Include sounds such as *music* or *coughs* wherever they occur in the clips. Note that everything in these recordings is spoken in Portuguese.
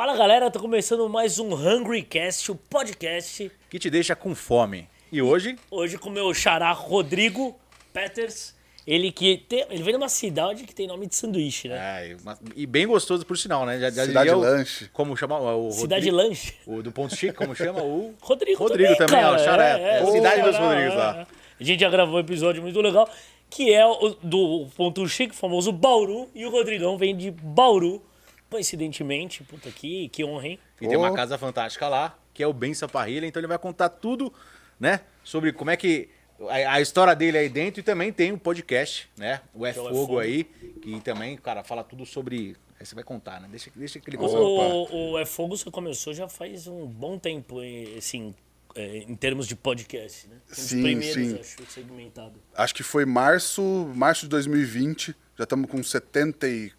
Fala galera, tá começando mais um Hungry Cast, o podcast. Que te deixa com fome. E hoje? Hoje com o meu xará Rodrigo Peters. Ele que tem, ele vem de uma cidade que tem nome de sanduíche, né? É, uma- e bem gostoso por sinal, né? Já, já Cidade diria o- Lanche. Como chama? O Cidade Rodrigo, Lanche. O do Ponto Chique, como chama? O *laughs* Rodrigo, Rodrigo também, ó, cara. xará. É, é, Cidade dos xará, é, lá. é. A gente já gravou um episódio muito legal, que é o do Ponto Chique, o famoso Bauru. E o Rodrigão vem de Bauru, coincidentemente. Puta, que, que honra, hein? E tem uma casa fantástica lá, que é o Ben Saparrilha, então ele vai contar tudo, né? Sobre como é que. A, a história dele aí dentro e também tem um podcast, né? O É é É Fogo, Fogo. aí, que também, cara, fala tudo sobre. Aí você vai contar, né? Deixa, deixa que ele O, conta. o, o É Fogo você começou já faz um bom tempo, assim, eh, em termos de podcast, né? Um dos Sim, primeiros, sim. acho, segmentado. Acho que foi março, março de 2020. Já estamos com 74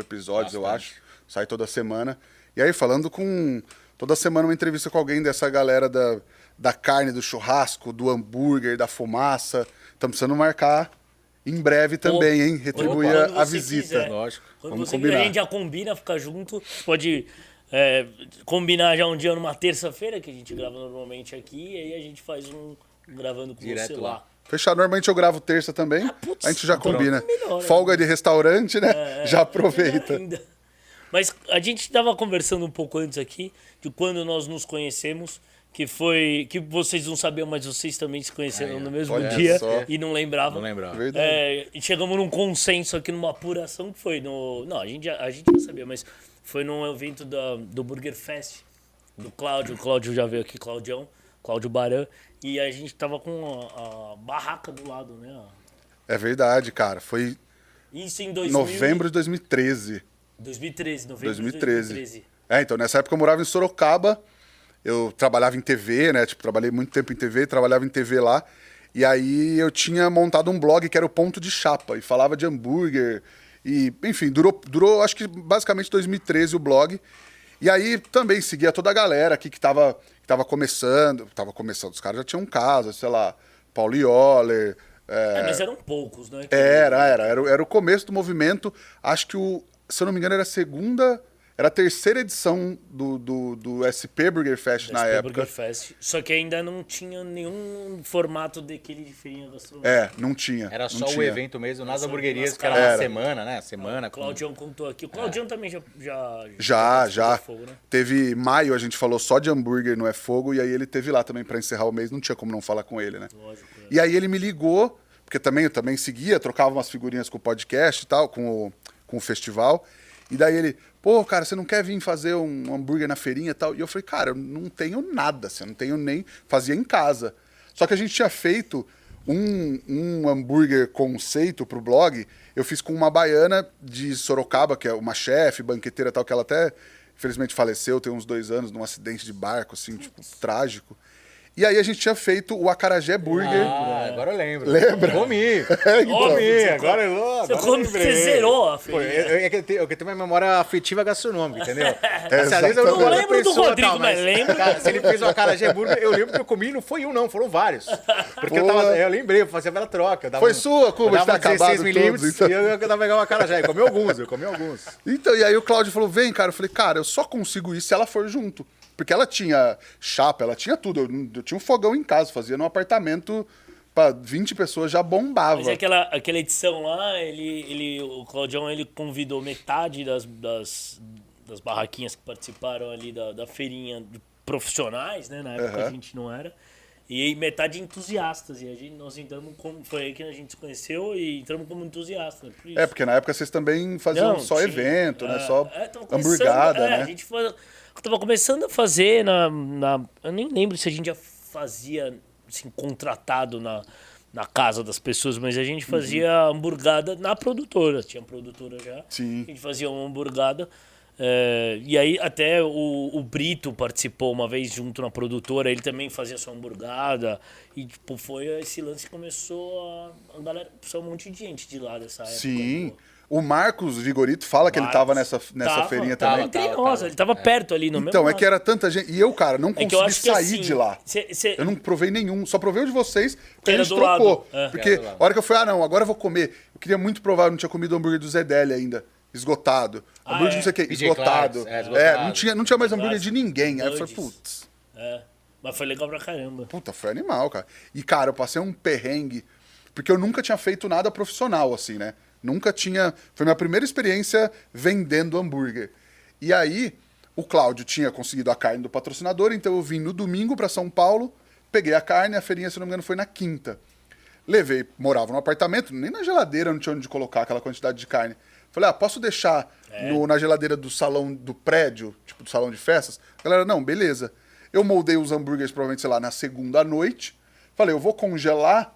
episódios, eu Bastante. acho. Sai toda semana. E aí, falando com. Toda semana uma entrevista com alguém dessa galera da, da carne, do churrasco, do hambúrguer, da fumaça. Estamos precisando marcar em breve também, hein? Retribuir a você visita. quiser. Lógico. Quando Vamos você combinar. quiser, a gente já combina, fica junto. Pode eh, combinar já um dia numa terça-feira, que a gente grava normalmente aqui, e aí a gente faz um gravando com Direto você lá. lá. Fechado. Normalmente eu gravo terça também. Ah, putz, a gente já combina. melhor, Folga de restaurante, né? É, já aproveita. ainda. Mas a gente estava conversando um pouco antes aqui de quando nós nos conhecemos, que foi que vocês não sabiam, mas vocês também se conheceram ó. no mesmo dia só. e não lembravam. Não lembrava. Verdade. É, e chegamos num consenso aqui numa apuração que foi no. Não, a gente já, a gente já sabia, mas foi num evento da, do Burger Fest, do Cláudio. O Cláudio já veio aqui, Claudião, Cláudio Baran. E a gente tava com a, a barraca do lado, né? É verdade, cara. Foi Isso em 2000, novembro de 2013. 2013, novembro 2013. de 2013. É, então nessa época eu morava em Sorocaba, eu trabalhava em TV, né? Tipo, trabalhei muito tempo em TV, trabalhava em TV lá. E aí eu tinha montado um blog que era o Ponto de Chapa, e falava de hambúrguer. E, enfim, durou, durou acho que basicamente 2013 o blog. E aí também seguia toda a galera aqui que tava, que tava começando. Tava começando, os caras já tinham casa, sei lá, Paulo Yoller. É, mas eram poucos, né? Era, era, era, o- era o começo do movimento. Acho que o, se eu não me engano, era a segunda, era a terceira edição do, do, do SP Burger Fest na SP época. Burger Fest. Só que ainda não tinha nenhum formato daquele de feirinha gastronômica. É, não tinha. Era não só o tinha. evento mesmo, nas hamburguerias, que era uma Era. semana, né? Semana. O com- Claudião contou aqui. O Claudião também já. Já, Já, já. do Fogo, né? Teve maio, a gente falou só de hambúrguer, não é fogo, e aí ele teve lá também pra encerrar o mês, não tinha como não falar com ele, né? Lógico. é. E aí ele me ligou, porque também eu também seguia, trocava umas figurinhas com o podcast e tal, com o, com o festival. E daí ele, pô, cara, você não quer vir fazer um hambúrguer na feirinha e tal? E eu falei, cara, eu não tenho nada, assim, eu não tenho nem. Fazia em casa. Só que a gente tinha feito um, um hambúrguer conceito pro blog. Eu fiz com uma baiana de Sorocaba, que é uma chefe, banqueteira e tal, que ela até, infelizmente, faleceu tem uns dois anos num acidente de barco, assim, tipo, trágico. E aí a gente tinha feito o Acarajé Burger. Ah, agora eu lembro. Lembra? Comi. *laughs* Óbvio, Comi, você agora eu, Você, agora eu come, lembrei. você zerou a Pô, eu, eu, é que eu tenho, eu tenho uma memória afetiva gastronômica, entendeu? *laughs* Assim, às exatamente. vezes eu Não da lembro do pessoa, Rodrigo, tal, mas lembro. Cara, se ele fez uma cara de hambúrguer, eu lembro que eu comi, não foi um não, foram vários. Porque eu, tava, eu lembrei, eu fazia aquela troca. eu dava Foi um- sua, Cuba, eu de ter dava 16 acabado milímetros todos, então. e eu, eu tava pegar uma cara já. Eu comi alguns, eu comi alguns. Então, e aí o Cláudio falou: vem, cara. Eu falei, cara, eu só consigo isso se ela for junto. Porque ela tinha chapa, ela tinha tudo. Eu, eu tinha um fogão em casa, fazia num apartamento pra 20 pessoas, já bombava. Mas é aquela, aquela edição lá, ele, ele, o Claudião ele convidou metade das, das, das barraquinhas que participaram ali da, da feirinha de profissionais, né? Na época a Aham. gente não era. E metade entusiastas. E a gente, nós entramos como. Foi aí que a gente se conheceu e entramos como entusiastas. por. É, porque na época vocês também faziam Não, só tinha- evento, né? é, Só é, hamburgada, é, né? A gente foi, eu tava começando a fazer na, na. Eu nem lembro se a gente já fazia assim, contratado na, na casa das pessoas, mas a gente fazia hamburgada na produtora. Tinha produtora já. Sim. A gente fazia uma hamburgada. É, e aí até o, o Brito participou uma vez junto na produtora, ele também fazia sua hamburgada. E tipo, foi esse lance que começou a. A galera. Saiu um monte de gente de lá dessa época. Sim. O Marcos Vigorito fala que ele tava nessa, nessa tava, feirinha tava também. entre Tava, nós, tava. ele tava perto ali no Então, mesmo é que era tanta gente. E eu, cara, não É consegui que eu acho que sair assim, de lá. cê- cê- Eu não provei nenhum, só provei o de vocês, porque Era a gente do trocou. lado, é. Porque a hora que eu fui, ah, não, agora eu vou comer. Eu queria muito provar, eu não tinha comido o hambúrguer do Zedeli ainda. Esgotado. Ah, hambúrguer é. não sei o que, PJ esgotado. Clarks, é, É, esgotado. não tinha, não tinha mais hambúrguer de ninguém. Aí eu falei, putz, É. Mas foi legal pra caramba. puta, foi animal, cara. E, cara, eu passei um perrengue, porque eu nunca tinha feito nada profissional, assim, né? Nunca tinha. Foi minha primeira experiência vendendo hambúrguer. E aí, o Cláudio tinha conseguido a carne do patrocinador, então eu vim no domingo pra São Paulo, peguei a carne, a feirinha, se não me engano, foi na quinta. Levei, morava no apartamento, nem na geladeira não tinha onde colocar aquela quantidade de carne. Falei, ah, posso deixar no- na geladeira do salão do prédio, tipo do salão de festas? A galera, não, beleza. Eu moldei os hambúrgueres, provavelmente, sei lá, na segunda noite. Falei, eu vou congelar,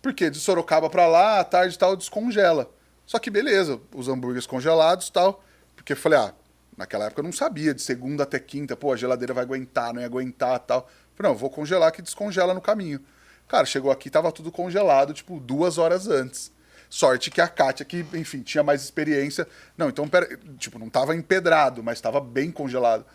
porque de Sorocaba pra lá, à tarde e tal, descongela. Só que beleza, os hambúrgueres congelados e tal. Porque eu falei, ah, naquela época eu não sabia, de segunda até quinta, pô, a geladeira vai aguentar, não ia aguentar e tal. Falei, não, eu vou congelar que descongela no caminho. Cara, chegou aqui, tava tudo congelado, tipo, duas horas antes. Sorte que a Kátia, que, enfim, tinha mais experiência. Não, então, pera, tipo, não tava empedrado, mas tava bem congelado.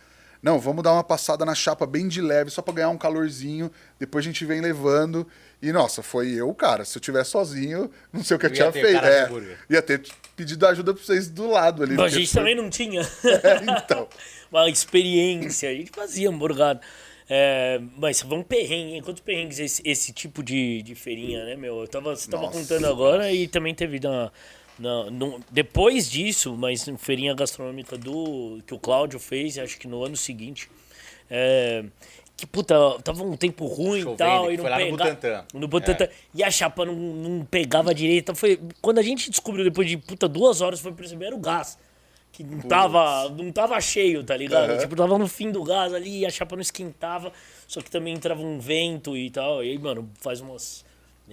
Não, vamos dar uma passada na chapa bem de leve, só pra ganhar um calorzinho. Depois a gente vem levando. E, nossa, foi eu, cara. Se eu tivesse sozinho, não sei o que eu Ia tinha feito. É, ia ter pedido ajuda pra vocês do lado ali. Mas a gente foi- também não tinha. *laughs* É, então. *laughs* Uma experiência. A gente fazia hamburgado. É, mas vamos perrengue, hein? Quantos perrengues esse, esse tipo de, de feirinha, né, meu? Eu tava, você tava Nossa. contando agora e também teve na, na, no- depois disso, mas feirinha gastronômica do que o Cláudio fez, acho que no ano seguinte. É, que puta, tava um tempo ruim e Chovendo, tal. que E não foi lá no pega- Butantã. No Butantã. É. E a chapa não, não pegava direito. Foi, quando a gente descobriu depois de puta duas horas, foi perceber era o gás. Que não tava, não tava cheio, tá ligado? Aham. Tipo, tava no fim do gás ali, a chapa não esquentava, só que também entrava um vento e tal. E aí, mano, faz umas.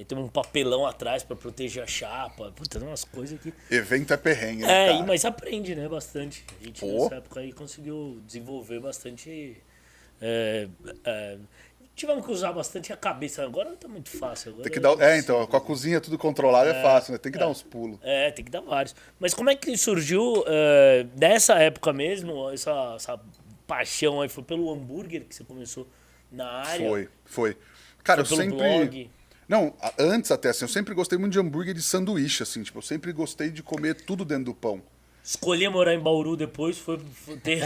Tem um papelão atrás pra proteger a chapa. Puta, umas coisas que. Evento é perrengue, né, É, cara? mas aprende, né? Bastante. A gente Pô. nessa época aí conseguiu desenvolver bastante. é, é, tivemos que usar bastante a cabeça. Agora não tá muito fácil. Agora Tem que dar, é, então, com a cozinha tudo controlado é, fácil, né? Tem que dar uns pulos. É, tem que dar vários. Mas como é que surgiu é, nessa época mesmo, essa, essa paixão aí? Foi pelo hambúrguer que você começou na área? Foi, foi. Cara, Foi eu sempre. blog? Não, antes até, assim, eu sempre gostei muito de hambúrguer de sanduíche, assim, tipo, eu sempre gostei de comer tudo dentro do pão. Escolhi morar em Bauru depois, foi, foi, ter,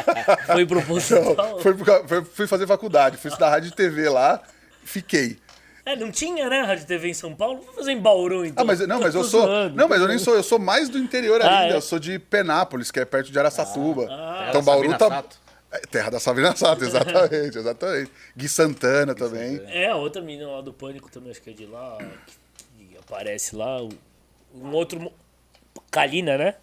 *laughs* foi proposital. Então, foi, foi- fui fazer faculdade, fui estudar rádio e TV lá, fiquei. É, não tinha, né, Rádio TV em São Paulo? Vou fazer em Bauru, então. Ah, mas não, mas eu Tô sou. zoando, Não, mas eu nem sou, eu sou mais do interior Ah, ainda. é? Eu sou de Penápolis, que é perto de Araçatuba. Terra então da Bauru Sabina tá. Sato. É, Terra da Sabina Sato, exatamente, exatamente. Gui Santana também. É, a outra menina lá do Pânico também, acho que é de lá, que, que aparece lá. o- Um outro. Kalina, né?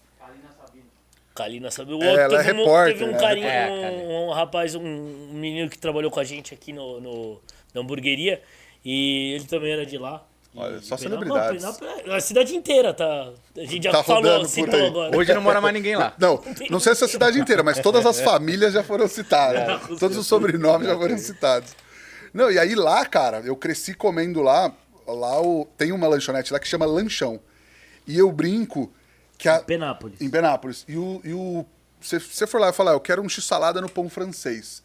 Kalina sabe. O É, outro ela é teve, um, repórter, teve um né? carinho, É, um, um rapaz, um, um menino que trabalhou com a gente aqui no, no, na hamburgueria. E ele também era de lá. Olha, só celebridades. a cidade inteira tá. A gente já Tá falou, citou agora. Hoje não mora mais ninguém lá. Não, não sei se a cidade inteira, mas todas as famílias já foram citadas. com Todos os sobrenomes já foram citados. Não, e aí lá, cara, eu cresci comendo lá. Lá o, tem uma lanchonete lá que chama Lanchão. E eu brinco que a, Penápolis. em Penápolis. E o. E o se você for lá e falar, eu quero um x-salada no pão francês.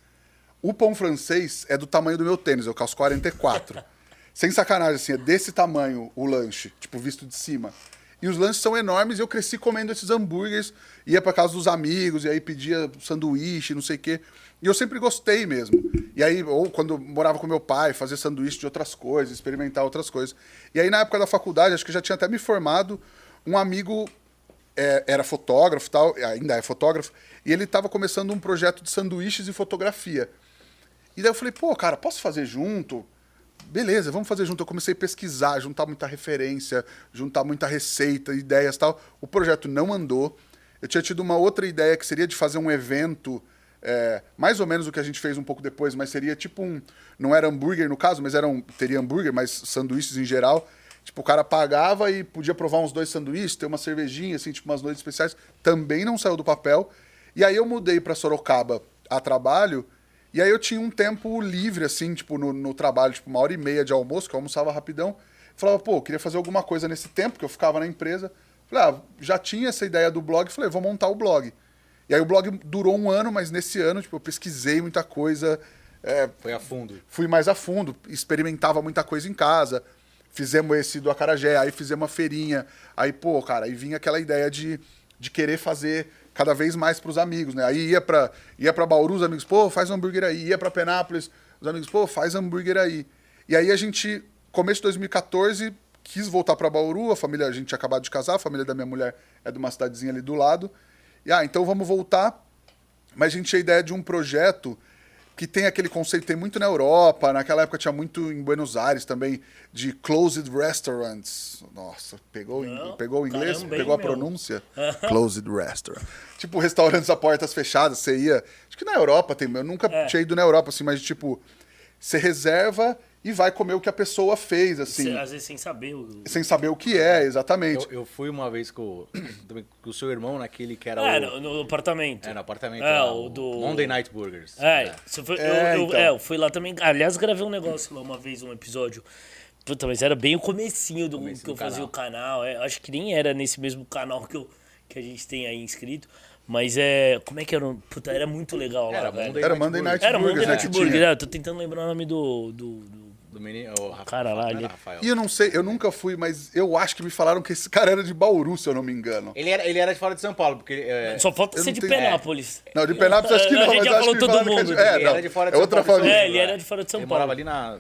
O pão francês é do tamanho do meu tênis, eu calço 44. *laughs* Sem sacanagem, assim, é desse tamanho o lanche, tipo, visto de cima. E os lanches são enormes e eu cresci comendo esses hambúrgueres, ia pra casa dos amigos, e aí pedia sanduíche, não sei o quê. E eu sempre gostei mesmo. E aí, ou quando morava com meu pai, fazer sanduíche de outras coisas, experimentar outras coisas. E aí, na época da faculdade, acho que já tinha até me formado, um amigo é, era fotógrafo tal, ainda é fotógrafo, e ele estava começando um projeto de sanduíches e fotografia. E daí eu falei, pô, cara, posso fazer junto? Beleza, vamos fazer junto. Eu comecei a pesquisar, juntar muita referência, juntar muita receita, ideias tal. O projeto não andou. Eu tinha tido uma outra ideia que seria de fazer um evento, é, mais ou menos o que a gente fez um pouco depois, mas seria tipo um. Não era hambúrguer no caso, mas era um, teria hambúrguer, mas sanduíches em geral. Tipo, o cara pagava e podia provar uns dois sanduíches, ter uma cervejinha, assim, tipo umas noites especiais. Também não saiu do papel. E aí eu mudei para Sorocaba a trabalho. E aí eu tinha um tempo livre, assim, tipo, no, no trabalho, tipo, uma hora e meia de almoço, que eu almoçava rapidão. Falava, pô, queria fazer alguma coisa nesse tempo, que eu ficava na empresa. Falei, ah, já tinha essa ideia do blog, falei, vou montar o blog. E aí o blog durou um ano, mas nesse ano, tipo, eu pesquisei muita coisa, é, Foi a fundo. fui mais a fundo, experimentava muita coisa em casa. Fizemos esse do Acarajé, aí fizemos uma feirinha. Aí, pô, cara, aí vinha aquela ideia de de querer fazer cada vez mais pros amigos, né? Aí ia pra, ia pra Bauru, os amigos, pô, faz um hambúrguer aí. Ia pra Penápolis, os amigos, pô, faz hambúrguer aí. E aí a gente, começo de 2014, quis voltar pra Bauru, a família, a gente tinha acabado de casar, a família da minha mulher é de uma cidadezinha ali do lado. E ah, então vamos voltar. Mas a gente tinha a ideia de um projeto que tem aquele conceito, tem muito na Europa, naquela época tinha muito em Buenos Aires também, de closed restaurants. Nossa, pegou, Não, pegou o inglês, caramba, pegou a meu? pronúncia? *laughs* closed restaurant. Tipo, restaurantes a portas fechadas, você ia. Acho que na Europa tem, eu nunca É. tinha ido na Europa, assim, mas tipo, você reserva e vai comer o que a pessoa fez, assim, Às vezes sem saber o. sem saber o que é, exatamente. Eu, eu fui uma vez com, *coughs* com o seu irmão naquele que era É, o. no, no apartamento. É, no apartamento. É, lá, o do- Monday Night Burgers. É, você foi- É, eu, eu- então. é, eu fui lá também. Aliás, gravei um negócio lá uma vez, um episódio. Puta, mas era bem o comecinho do Comecinho que eu do fazia canal. o canal. é, acho que nem era nesse mesmo canal que, eu, que a gente tem aí inscrito. Mas é. Como é que era? o- Puta, era muito legal lá, Era velho. Monday Era Night Monday Burgers. Night Era Burgers, Monday né, Night que Burger. tinha. é, eu tô tentando lembrar o nome do. do, do- Do menino, o Rafa- Cara lá, ele- Rafael. E eu não sei, eu nunca fui, mas eu acho que me falaram que esse cara era de Bauru, se eu não me engano. Ele era, ele era de fora de São Paulo, porque. é, Só falta ser de tenho- Penápolis. Não, de Penápolis acho que A não, gente mas já acho falou que todo é mundo. É, ele não, era de fora de é São outra Paulo. família. É, ele era de fora de São ele Paulo. morava ali na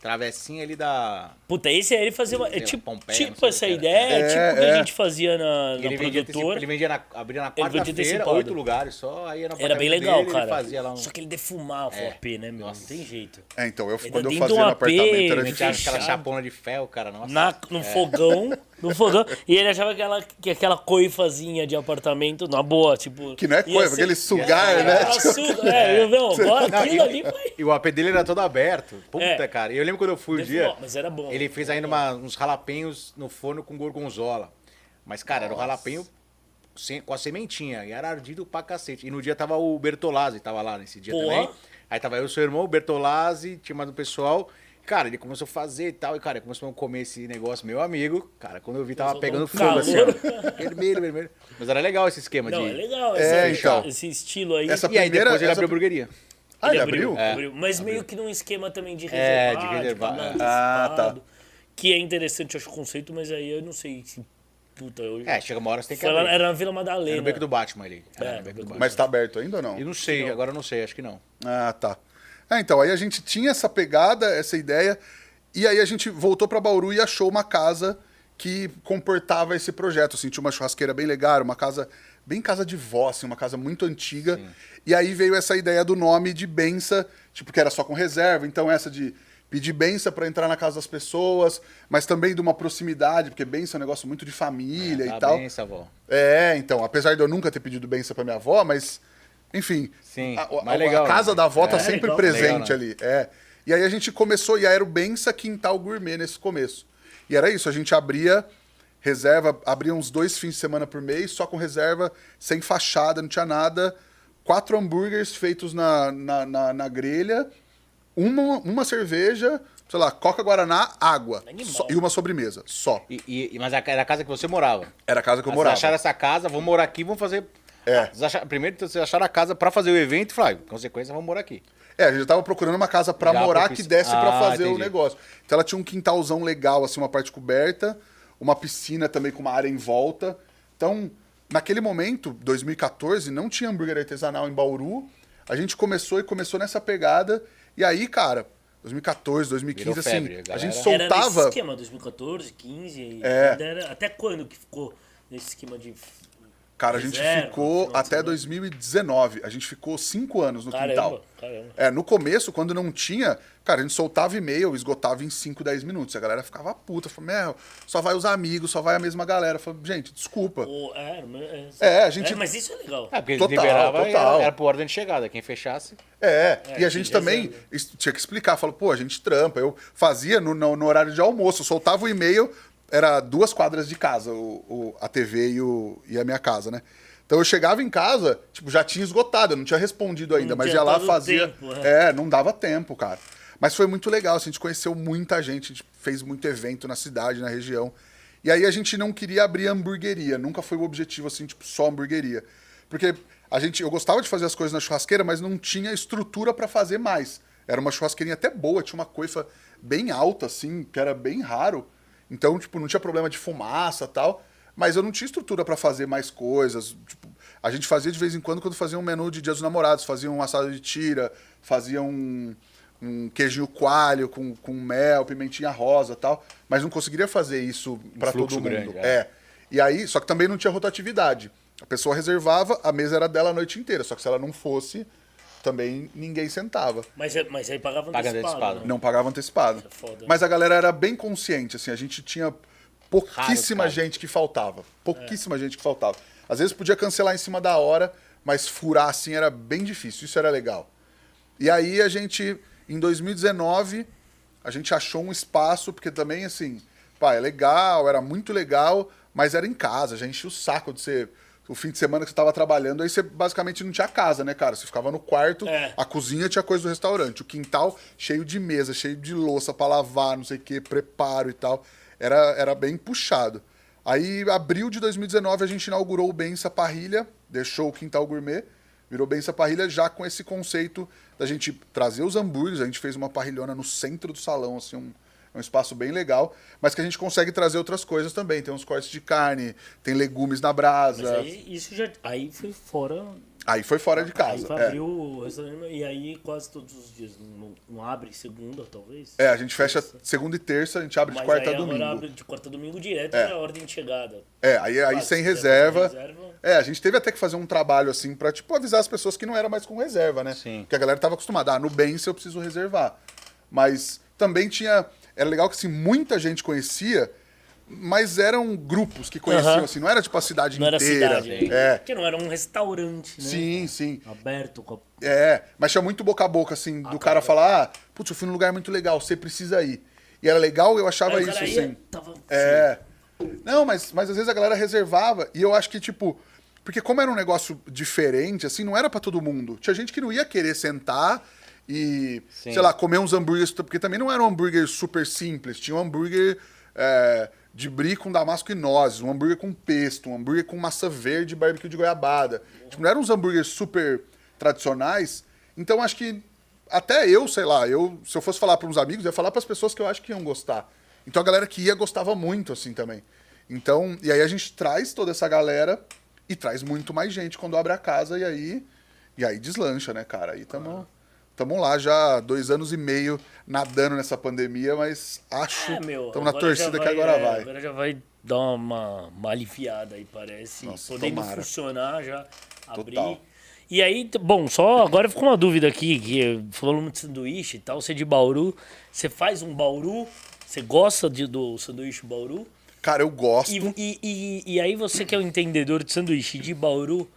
travessinha ali da. Puta, esse aí ele fazia. uma- é tipo, Pompeia, tipo essa ideia, era. é, tipo É, o que a é. gente fazia na, na Ele produtora. ele vendia na, abria na Ele vendia quarta-feira, oito lugares só. Aí era, Era bem legal, dele, cara. Ele fazia lá um. Só que ele defumava o AP, né, meu? Não tem jeito. É, então, eu, quando eu fazia um no AP, apartamento era difícil. aquela chapona de fel, cara. Nossa. Na, no fogão, *laughs* no fogão. E ele achava que, ela, que aquela coifazinha de apartamento, na boa, tipo... Que não é coifa, ser- aquele sugar, É, né? aquela suga- é, eu, *laughs* meu, agora Não, aquilo e- ali foi... E o AP dele era todo aberto. Puta, É. cara. E eu lembro quando eu fui um dia. mas era bom. Ele fez ainda uma- uns jalapenhos no forno com gorgonzola. Mas, cara, era o jalapenho sem- com a sementinha. E era ardido pra cacete. E no dia tava o Bertolazzi, tava lá nesse dia também. Aí tava eu, seu irmão, o Bertolazzi, tinha mais um pessoal. Cara, ele começou a fazer e tal. E, cara, começou a comer esse negócio, meu amigo. Cara, quando eu vi, tava pegando fogo assim, ó. Vermelho, vermelho. Mas era legal esse esquema Não, de. é legal É, esse, então. esse estilo aí. Essa E aí primeira- depois ele essa- abriu a hamburgueria. Ah, ele abriu? abriu. Mas meio que num esquema também de É, reservar. de reservar, tipo, é. Ah, antecipado, Que é interessante, eu acho, o conceito, mas aí eu não sei se... Puta, eu... É, chega uma hora você tem que Foi lá- abrir. era na Vila Era Madalena. no beco do Batman ali. Era É, no beco do Batman. Mas tá aberto ainda ou não? Eu não sei, agora eu não sei, acho que não. Ah, tá. É, então, aí a gente tinha essa pegada, essa ideia, e aí a gente voltou pra Bauru e achou uma casa que comportava esse projeto, assim, tinha uma churrasqueira bem legal, uma casa, bem casa de vó, assim, uma casa muito antiga, e aí veio essa ideia do nome de bença, tipo, que era só com reserva, então essa de pedir benção pra entrar na casa das pessoas, mas também de uma proximidade, porque benção é um negócio muito de família Tá e tal. essa avó. É, então, apesar de eu nunca ter pedido benção pra minha avó, mas, enfim. Sim, a, a- mas legal, a casa né? da avó tá É, sempre legal. presente Legal, ali. É. E aí a gente começou, e aí era o Bença Quintal Gourmet nesse começo. E era isso, a gente abria reserva, abria uns dois fins de semana por mês, só com reserva, sem fachada, não tinha nada. Quatro hambúrgueres feitos na, na, na, na grelha, uma, uma cerveja, sei lá, Coca Guaraná, água. Só- e uma sobremesa, só. E, e- mas era a casa que você morava. Era a casa que eu Vocês morava. acharam essa casa, vamos morar aqui, vamos fazer. É. Vocês acharam- primeiro então, vocês acharam a casa pra fazer o evento e falaram, "Ah, consequência, vamos morar aqui. É, a gente tava procurando uma casa pra Já morar propici- que desse pra Ah, fazer o entendi. negócio. Então ela tinha um quintalzão legal, assim, uma parte coberta, uma piscina também com uma área em volta. Então, naquele momento, 2014, não tinha hambúrguer artesanal em Bauru. A gente começou e começou nessa pegada. E aí, cara, 2014, 2015, Virou assim, febre, a a galera- gente Era nesse soltava. esquema, 2014, 15... É. ainda era- até quando que ficou nesse esquema de... Cara, a gente Reserva, ficou até semana. 2019. A gente ficou cinco anos no Caramba, quintal. caramba. É, no começo, quando não tinha, cara, a gente soltava e-mail, esgotava em 5, 10 minutos. A galera ficava puta, falava, meu, só vai os amigos, só vai a mesma galera. Falei, gente, desculpa. Ou- é, mas- É, a gente- mas isso é legal. É, porque eles Total, liberavam e total. era, era por ordem de chegada. Quem fechasse. É, É, e a gente também tinha que explicar. Falou, pô, a gente trampa. Eu fazia no, no- no horário de almoço, soltava o e-mail, era duas quadras de casa, o, o- a TV e, o, e a minha casa, né? Então eu chegava em casa, tipo, já tinha esgotado, eu não tinha respondido ainda, Não mas ia lá fazia. tempo, é. é, não dava tempo, cara. Mas foi muito legal, assim, a gente conheceu muita gente, a gente fez muito evento na cidade, na região. E aí a gente não queria abrir hamburgueria, nunca foi o objetivo, assim, tipo, só hamburgueria. Porque a gente, eu gostava de fazer as coisas na churrasqueira, mas não tinha estrutura pra fazer mais. Era uma churrasqueirinha até boa, tinha uma coifa bem alta, assim, que era bem raro. Então, tipo, não tinha problema de fumaça e tal. Mas eu não tinha estrutura pra fazer mais coisas. Tipo, a gente fazia de vez em quando, quando fazia um menu de Dia dos Namorados, fazia um assado de tira, fazia um, um queijinho coalho com, com mel, pimentinha rosa tal. Mas não conseguiria fazer isso pra todo mundo. grande, é. é. E aí, só que também não tinha rotatividade. A pessoa reservava, a mesa era dela a noite inteira. Só que se ela não fosse, também ninguém sentava. Mas, é- mas aí pagava Paga antecipado. antecipado. né? Não pagava antecipado. É foda. Mas a galera era bem consciente, assim, a gente tinha pouquíssima Raro, gente que faltava. Pouquíssima gente que faltava. Às vezes podia cancelar em cima da hora, mas furar assim era bem difícil. Isso era legal. E aí a gente, em 2019, a gente achou um espaço, porque também, assim, pá, é legal, era muito legal, mas era em casa, já enchia o saco de ser. O fim de semana que você tava trabalhando, aí você basicamente não tinha casa, né, cara? Você ficava no quarto, É. a cozinha tinha coisa do restaurante, o quintal cheio de mesa, cheio de louça pra lavar, não sei o que, preparo e tal. Era, era bem puxado. Aí, abril de 2019, a gente inaugurou o Bença Parrilha, deixou o Quintal Gourmet, virou Bença Parrilha já com esse conceito da gente trazer os hambúrgueres. A gente fez uma parrilhona no centro do salão, assim, um, um espaço bem legal, mas que a gente consegue trazer outras coisas também. Tem uns cortes de carne, tem legumes na brasa. Mas aí isso já. Aí foi fora. Aí foi fora de Aí casa. foi é. abriu o restaurante e aí quase todos os dias. Não, não abre segunda, talvez? É, a gente fecha segunda e terça, a gente abre de Mas quarta aí a domingo. agora abre de quarta a domingo direto É. é. a ordem de chegada. É, aí, aí Claro, sem se quiser reserva. reserva. É, a gente teve até que fazer um trabalho assim pra, tipo, avisar as pessoas que não era mais com reserva, né? Sim. Porque a galera tava acostumada, ah, no Benz eu preciso reservar. Mas também tinha. Era legal que assim, muita gente conhecia, mas eram grupos que conheciam, Aham. assim, não era tipo a cidade Não era inteira. cidade. É. Porque não era um restaurante, né? Sim, sim. Aberto com a... É, mas tinha muito boca a boca, assim, do cara falar, ah, putz, eu fui num lugar muito legal, você precisa ir. E era legal, eu achava Aí o isso, cara ia, assim. tava... É. Não, mas, mas às vezes a galera reservava e eu acho que, tipo. Porque como era um negócio diferente, assim, não era pra todo mundo. Tinha gente que não ia querer sentar e, Sim. sei lá, comer uns hambúrgueres. Porque também não era um hambúrguer super simples. Tinha um hambúrguer é, de brie com damasco e nozes, um hambúrguer com pesto, um hambúrguer com massa verde e barbecue de goiabada. Tipo, não eram uns hambúrgueres super tradicionais. Então acho que até eu, sei lá, eu se eu fosse falar para uns amigos, eu ia falar para as pessoas que eu acho que iam gostar. Então a galera que ia gostava muito assim também. Então, e aí a gente traz toda essa galera e traz muito mais gente quando abre a casa e aí e aí deslancha, né, cara? Aí tamo Tamo lá já dois anos e meio nadando nessa pandemia, mas acho. É, meu. Estamos na torcida que agora é, vai. Agora já vai dar uma, uma aliviada aí, parece. Nossa, Podendo tomara. funcionar, já abrir. Total. E aí, bom, só agora ficou uma dúvida aqui, que falando de sanduíche e tal, você é de Bauru, você faz um Bauru, você gosta de, do sanduíche Bauru? Cara, eu gosto. E, e, e, e aí você que é o entendedor de sanduíche de Bauru,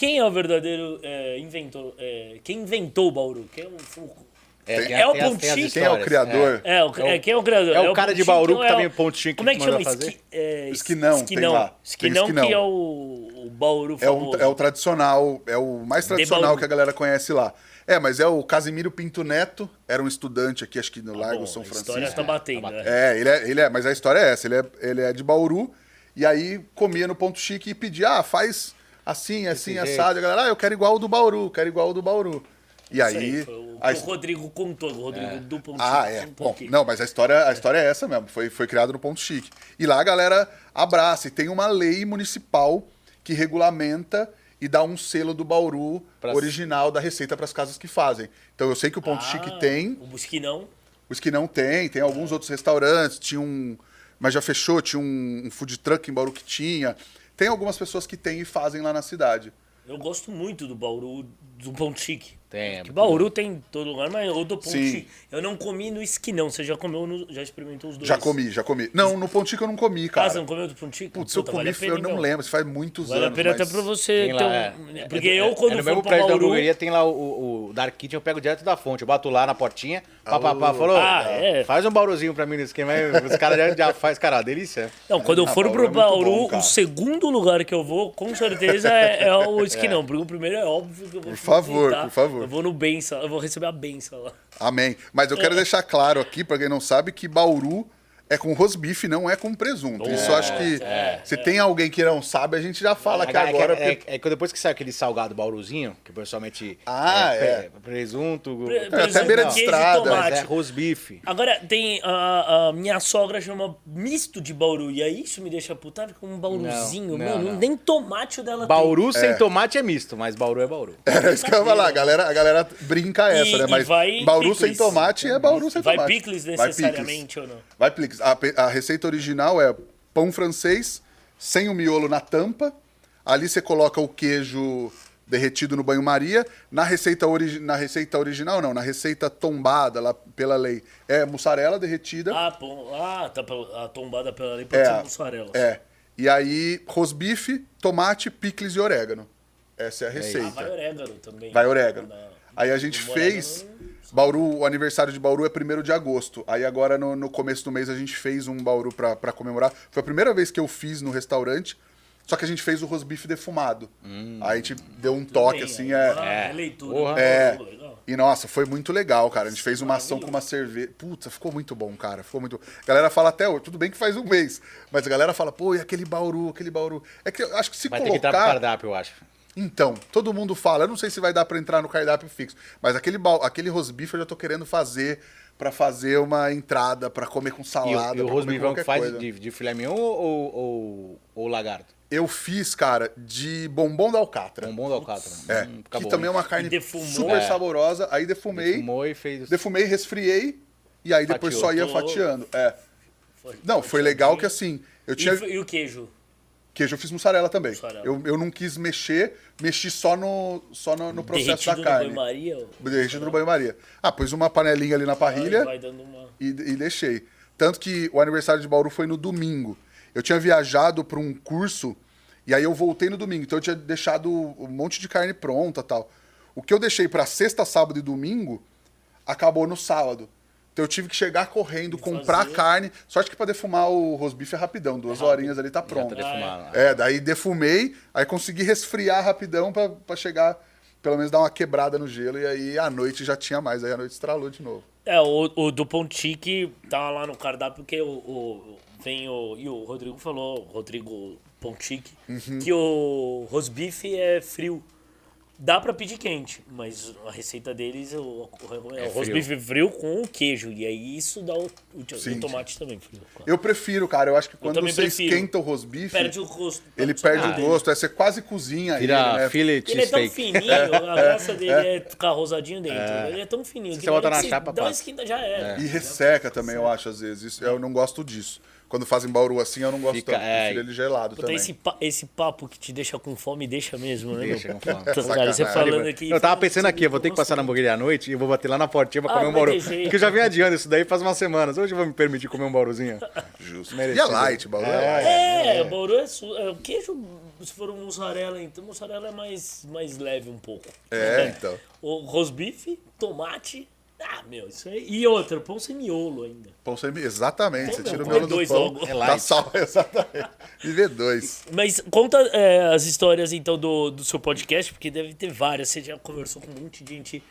quem é o verdadeiro é, inventor? é, quem inventou o Bauru? Quem é o, o- É, É o Ponto Quem Chique? é o histórias, criador? é, o, é, quem é o criador? é o cara de Bauru que é também o- o Ponto Chique Como é que que chama? manda fazer? Esqui, é, Esquinão, tem Esquinão. lá. Tem Esquinão, esquinão. que é o, o Bauru É o, famoso. é o tradicional, é o mais tradicional que a galera conhece lá. É, mas é o Casimiro Pinto Neto, era um estudante aqui, acho que no Largo Bom, São a Francisco. história tá batendo, Tá né? É, ele é, ele é, mas a história é essa, ele é, ele é de Bauru, e aí comia no Ponto Chique e pedia, ah, faz assim, assim, jeito. assado. A galera, ah, eu quero igual o do Bauru, quero igual o do Bauru. E Isso aí... foi o, a que o Rodrigo contou, o Rodrigo do Ponto Ah, Chique é. contou Bom, não, mas a história, a história é essa mesmo. Foi, foi criado no Ponto Chique. E lá a galera abraça. E tem uma lei municipal que regulamenta e dá um selo do Bauru Pra- original da receita para as casas que fazem. Então eu sei que o Ponto Ah, Chique tem, O Esquinão. os que não tem, tem alguns outros restaurantes, tinha um. Mas já fechou, tinha um, um food truck em Bauru que tinha. Tem algumas pessoas que têm e fazem lá na cidade. Eu gosto muito do Bauru, do Ponto Chique. Tem, é Que muito Bauru tem em todo lugar, mas o do Ponto Sim. Eu não comi no Esquinão. Você já comeu, no- já experimentou os dois? Já comi, já comi. Não, no Chique eu não comi, Ah, cara. você não comeu do Chique? Putz, eu comi, vale a pena, eu não então. lembro, isso faz muitos Vale a anos. pena mas... até pra você Tem ter lá, um- é. Porque É- eu, quando é no mesmo pra prédio da Bauru... hamburgueria tem lá o, o, Dark Kitchen, eu pego direto da fonte. Eu bato lá na portinha, pá, pá, pá, falou, Ah, é. faz um bauruzinho pra mim no esquema. Os caras já, já faz, cara, delícia. Não, quando eu Ah, for Bauru pro é muito Bauru, bom, o segundo lugar que eu vou, com certeza, é, é o Esquinão. *laughs* Porque o primeiro é óbvio que eu vou Por favor, por favor. Eu vou no Benção, eu vou receber a benção lá. Amém. Mas eu quero deixar claro aqui, pra quem não sabe, que Bauru É com rosbife, não é com presunto. Isso acho que. se tem alguém que não sabe, a gente já fala que É, agora. é, é, é que depois que sai aquele salgado bauruzinho, que pessoalmente Ah, é, é. pre- presunto, Pre- até presunto, beira de estrada, é rosbife. Agora, tem. A, a minha sogra chama misto de bauru. E aí isso me deixa puta com um bauruzinho. Não, não, mano, não. nem tomate o dela Bauru sem É. tomate é misto, mas bauru é bauru. *laughs* Era isso que eu ia falar. A galera, a galera brinca essa, E- né? Mas vai bauru picles. sem tomate é bauru sem Vai tomate. picles Vai necessariamente ou não? Vai picles. A, a receita original é pão francês, sem o miolo na tampa. Ali você coloca o queijo derretido no banho-maria. Na receita, na receita original, não. Na receita tombada, lá pela lei, é mussarela derretida. Ah, ah tá a tombada pela lei pode é, ser mussarela. é. E aí, rosbife, tomate, picles e orégano. Essa é a Ah, receita. vai orégano também. Vai orégano. Aí a gente fez. Bauru, o aniversário de Bauru é 1 de agosto. Aí agora no, no começo do mês a gente fez um Bauru pra, pra comemorar. Foi a primeira vez que eu fiz no restaurante. Só que a gente fez o rosbife defumado. Aí a gente deu um toque Bem, assim, é. ah, É. leitura. Porra. É. E nossa, foi muito legal, cara. A gente fez uma ação com uma cerveja. Puta, ficou muito bom, cara. Ficou muito. A galera fala até hoje, tudo bem que faz um mês. Mas a galera fala, pô, e aquele Bauru, aquele Bauru. É que eu acho que se Vai ter que entrar pro colocar. cardápio, eu acho. Então, todo mundo fala, eu não sei se vai dar pra entrar no cardápio fixo, mas aquele, bal- aquele rosbife eu já tô querendo fazer pra fazer uma entrada, pra comer com E, salada, o- e o comer com rosbifão que faz coisa. de, de filé mignon ou, ou, ou lagarto? Eu fiz, cara, de bombom da alcatra. Bombom do alcátara. É, Hum, fica que também é uma carne E defumou. super É. saborosa. Aí defumei, Fumou e fez... defumei, resfriei e aí depois Fatiou. só ia fatiando. É. Foi- Não, foi legal que assim, eu E, tinha e o queijo? Queijo, eu fiz mussarela também. Mussarela. Eu, eu não quis mexer, mexi só no, só no, no processo Derretido da no carne. banho-maria? Derretido no banho-maria. Ah, pus uma panelinha ali na parrilha. Dando uma... e, e deixei. Tanto que o aniversário de Bauru foi no domingo. Eu tinha viajado para um curso e aí eu voltei no domingo. Então eu tinha deixado um monte de carne pronta tal. O que eu deixei para sexta, sábado e domingo acabou no sábado. Então eu tive que chegar correndo, comprar fazer. carne. Sorte que para defumar o rosbife é rapidão, duas horinhas ali tá pronto. tá defumado. É, daí defumei, aí consegui resfriar rapidão pra chegar, pelo menos dar uma quebrada no gelo, e aí à noite já tinha mais, aí à noite estralou de novo. É, o, o do Pontique tá lá no cardápio, porque o, o- vem o. E o Rodrigo falou, Rodrigo Pontique, Uhum. que o rosbife é frio. Dá pra pedir quente, mas a receita deles o, o, é o frio. rosbife frio com o queijo. E aí isso dá o, o, o Sim, tomate também frio. Eu prefiro, cara, eu acho que quando você prefiro. esquenta o rosbife, Perde o gosto. ele perde que o gosto, é você quase cozinha ele, Vira né? fillet Ele é tão steak. fininho, a *laughs* graça dele é ficar rosadinho dentro. Ele é tão fininho. Se que você botar na chapa, dá uma esquenta, já era. E resseca também, eu acho, às vezes. Isso- eu não gosto disso. Quando fazem bauru assim, eu não gosto Fica- tanto. é. Prefiro ele gelado Puta, também. esse, pa- esse papo que te deixa com fome, deixa mesmo, né? Deixa com fome. *laughs* Cara, você falando aqui. Eu tava pensando aqui, eu vou ter que passar na hamburgueria à noite e vou bater lá na portinha pra Ah, comer um bauru. jeito. Porque eu já venho adiando isso daí faz umas semanas. Hoje eu vou me permitir comer um bauruzinho. Justo. E é light, bauru é, light. É, o bauru é, su- é, o queijo, se for um mussarela, então mussarela é mais, mais leve um pouco. É, então. O rosbife, tomate, ah, meu, isso aí. E outra, pão sem miolo ainda. Pão sem... Exatamente, você Pão tira o miolo do dois pão, logo. É sal, *laughs* exatamente. Viver dois. Mas conta é, as histórias, então, do, do seu podcast, porque deve ter várias. Você já conversou com um monte de gente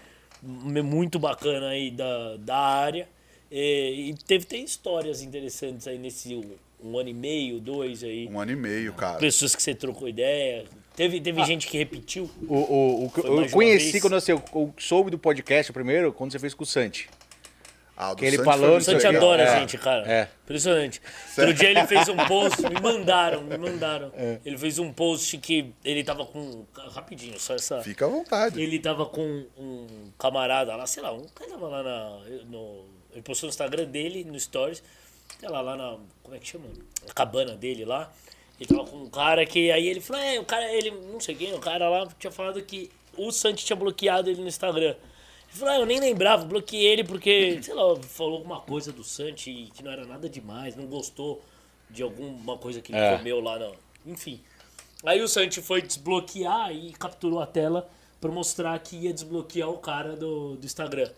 muito bacana aí da, da área. É, e teve tem histórias interessantes aí nesse um, um ano e meio, dois aí. Um ano e meio, cara. Pessoas que você trocou ideia. Teve, teve gente que repetiu. O, o, o eu conheci vez. quando eu, sei, eu- soube do podcast primeiro, quando você fez com o Santi. Ah, o do Que ele Santi no O Santi adora É, a gente, cara. é. Impressionante. *laughs* Outro dia ele fez um post, me mandaram, me mandaram. É. Ele fez um post que ele tava com. Rapidinho, só essa. Fica à vontade. Ele tava com um camarada lá, sei lá, um cara tava lá na. No, ele postou no Instagram dele, no Stories, sei lá, lá na. Como é que chama? Na cabana dele lá. Ele tava com um cara que. Aí ele falou, é, o cara, ele. Não sei quem, o cara lá tinha falado que o Santi tinha bloqueado ele no Instagram. Ele falou, ah, eu nem lembrava, bloqueei ele porque, sei lá, falou alguma coisa do Santi que não era nada demais, não gostou de alguma coisa que ele É. comeu lá, não. Enfim. Aí o Santi foi desbloquear e capturou a tela pra mostrar que ia desbloquear o cara do, do Instagram.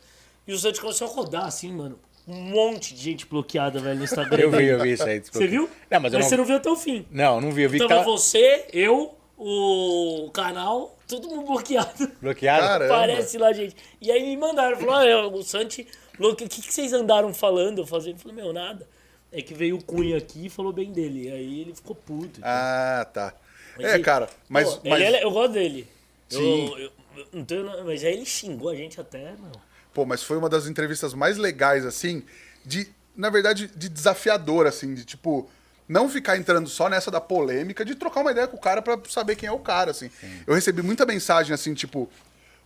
E o Santi começou a rodar assim, mano. Um monte de gente bloqueada, velho, no Instagram. Eu vi, eu vi isso aí. Você viu? Não, mas eu não... você não viu até o fim. Não, não vi. Eu vi que Tava tava você, eu, o canal, todo mundo bloqueado. bloqueado. Caramba. Parece lá, gente. E aí me mandaram, falou, ah, o Santi, louco, o que, que vocês andaram falando? Eu fazia, eu falei, meu, nada. É que veio o Cunha aqui e falou bem dele. Aí ele ficou puto. Ah, tá. Mas É, ele- cara, mas. Pô, mas ele é- eu gosto dele. Sim. Eu, eu- eu não tenho na- mas aí ele xingou a gente até, não. Pô, mas foi uma das entrevistas mais legais, assim, de. Na verdade, de desafiador, assim, de tipo. Não ficar entrando só nessa da polêmica, de trocar uma ideia com o cara pra saber quem é o cara, assim. Eu recebi muita mensagem, assim, tipo.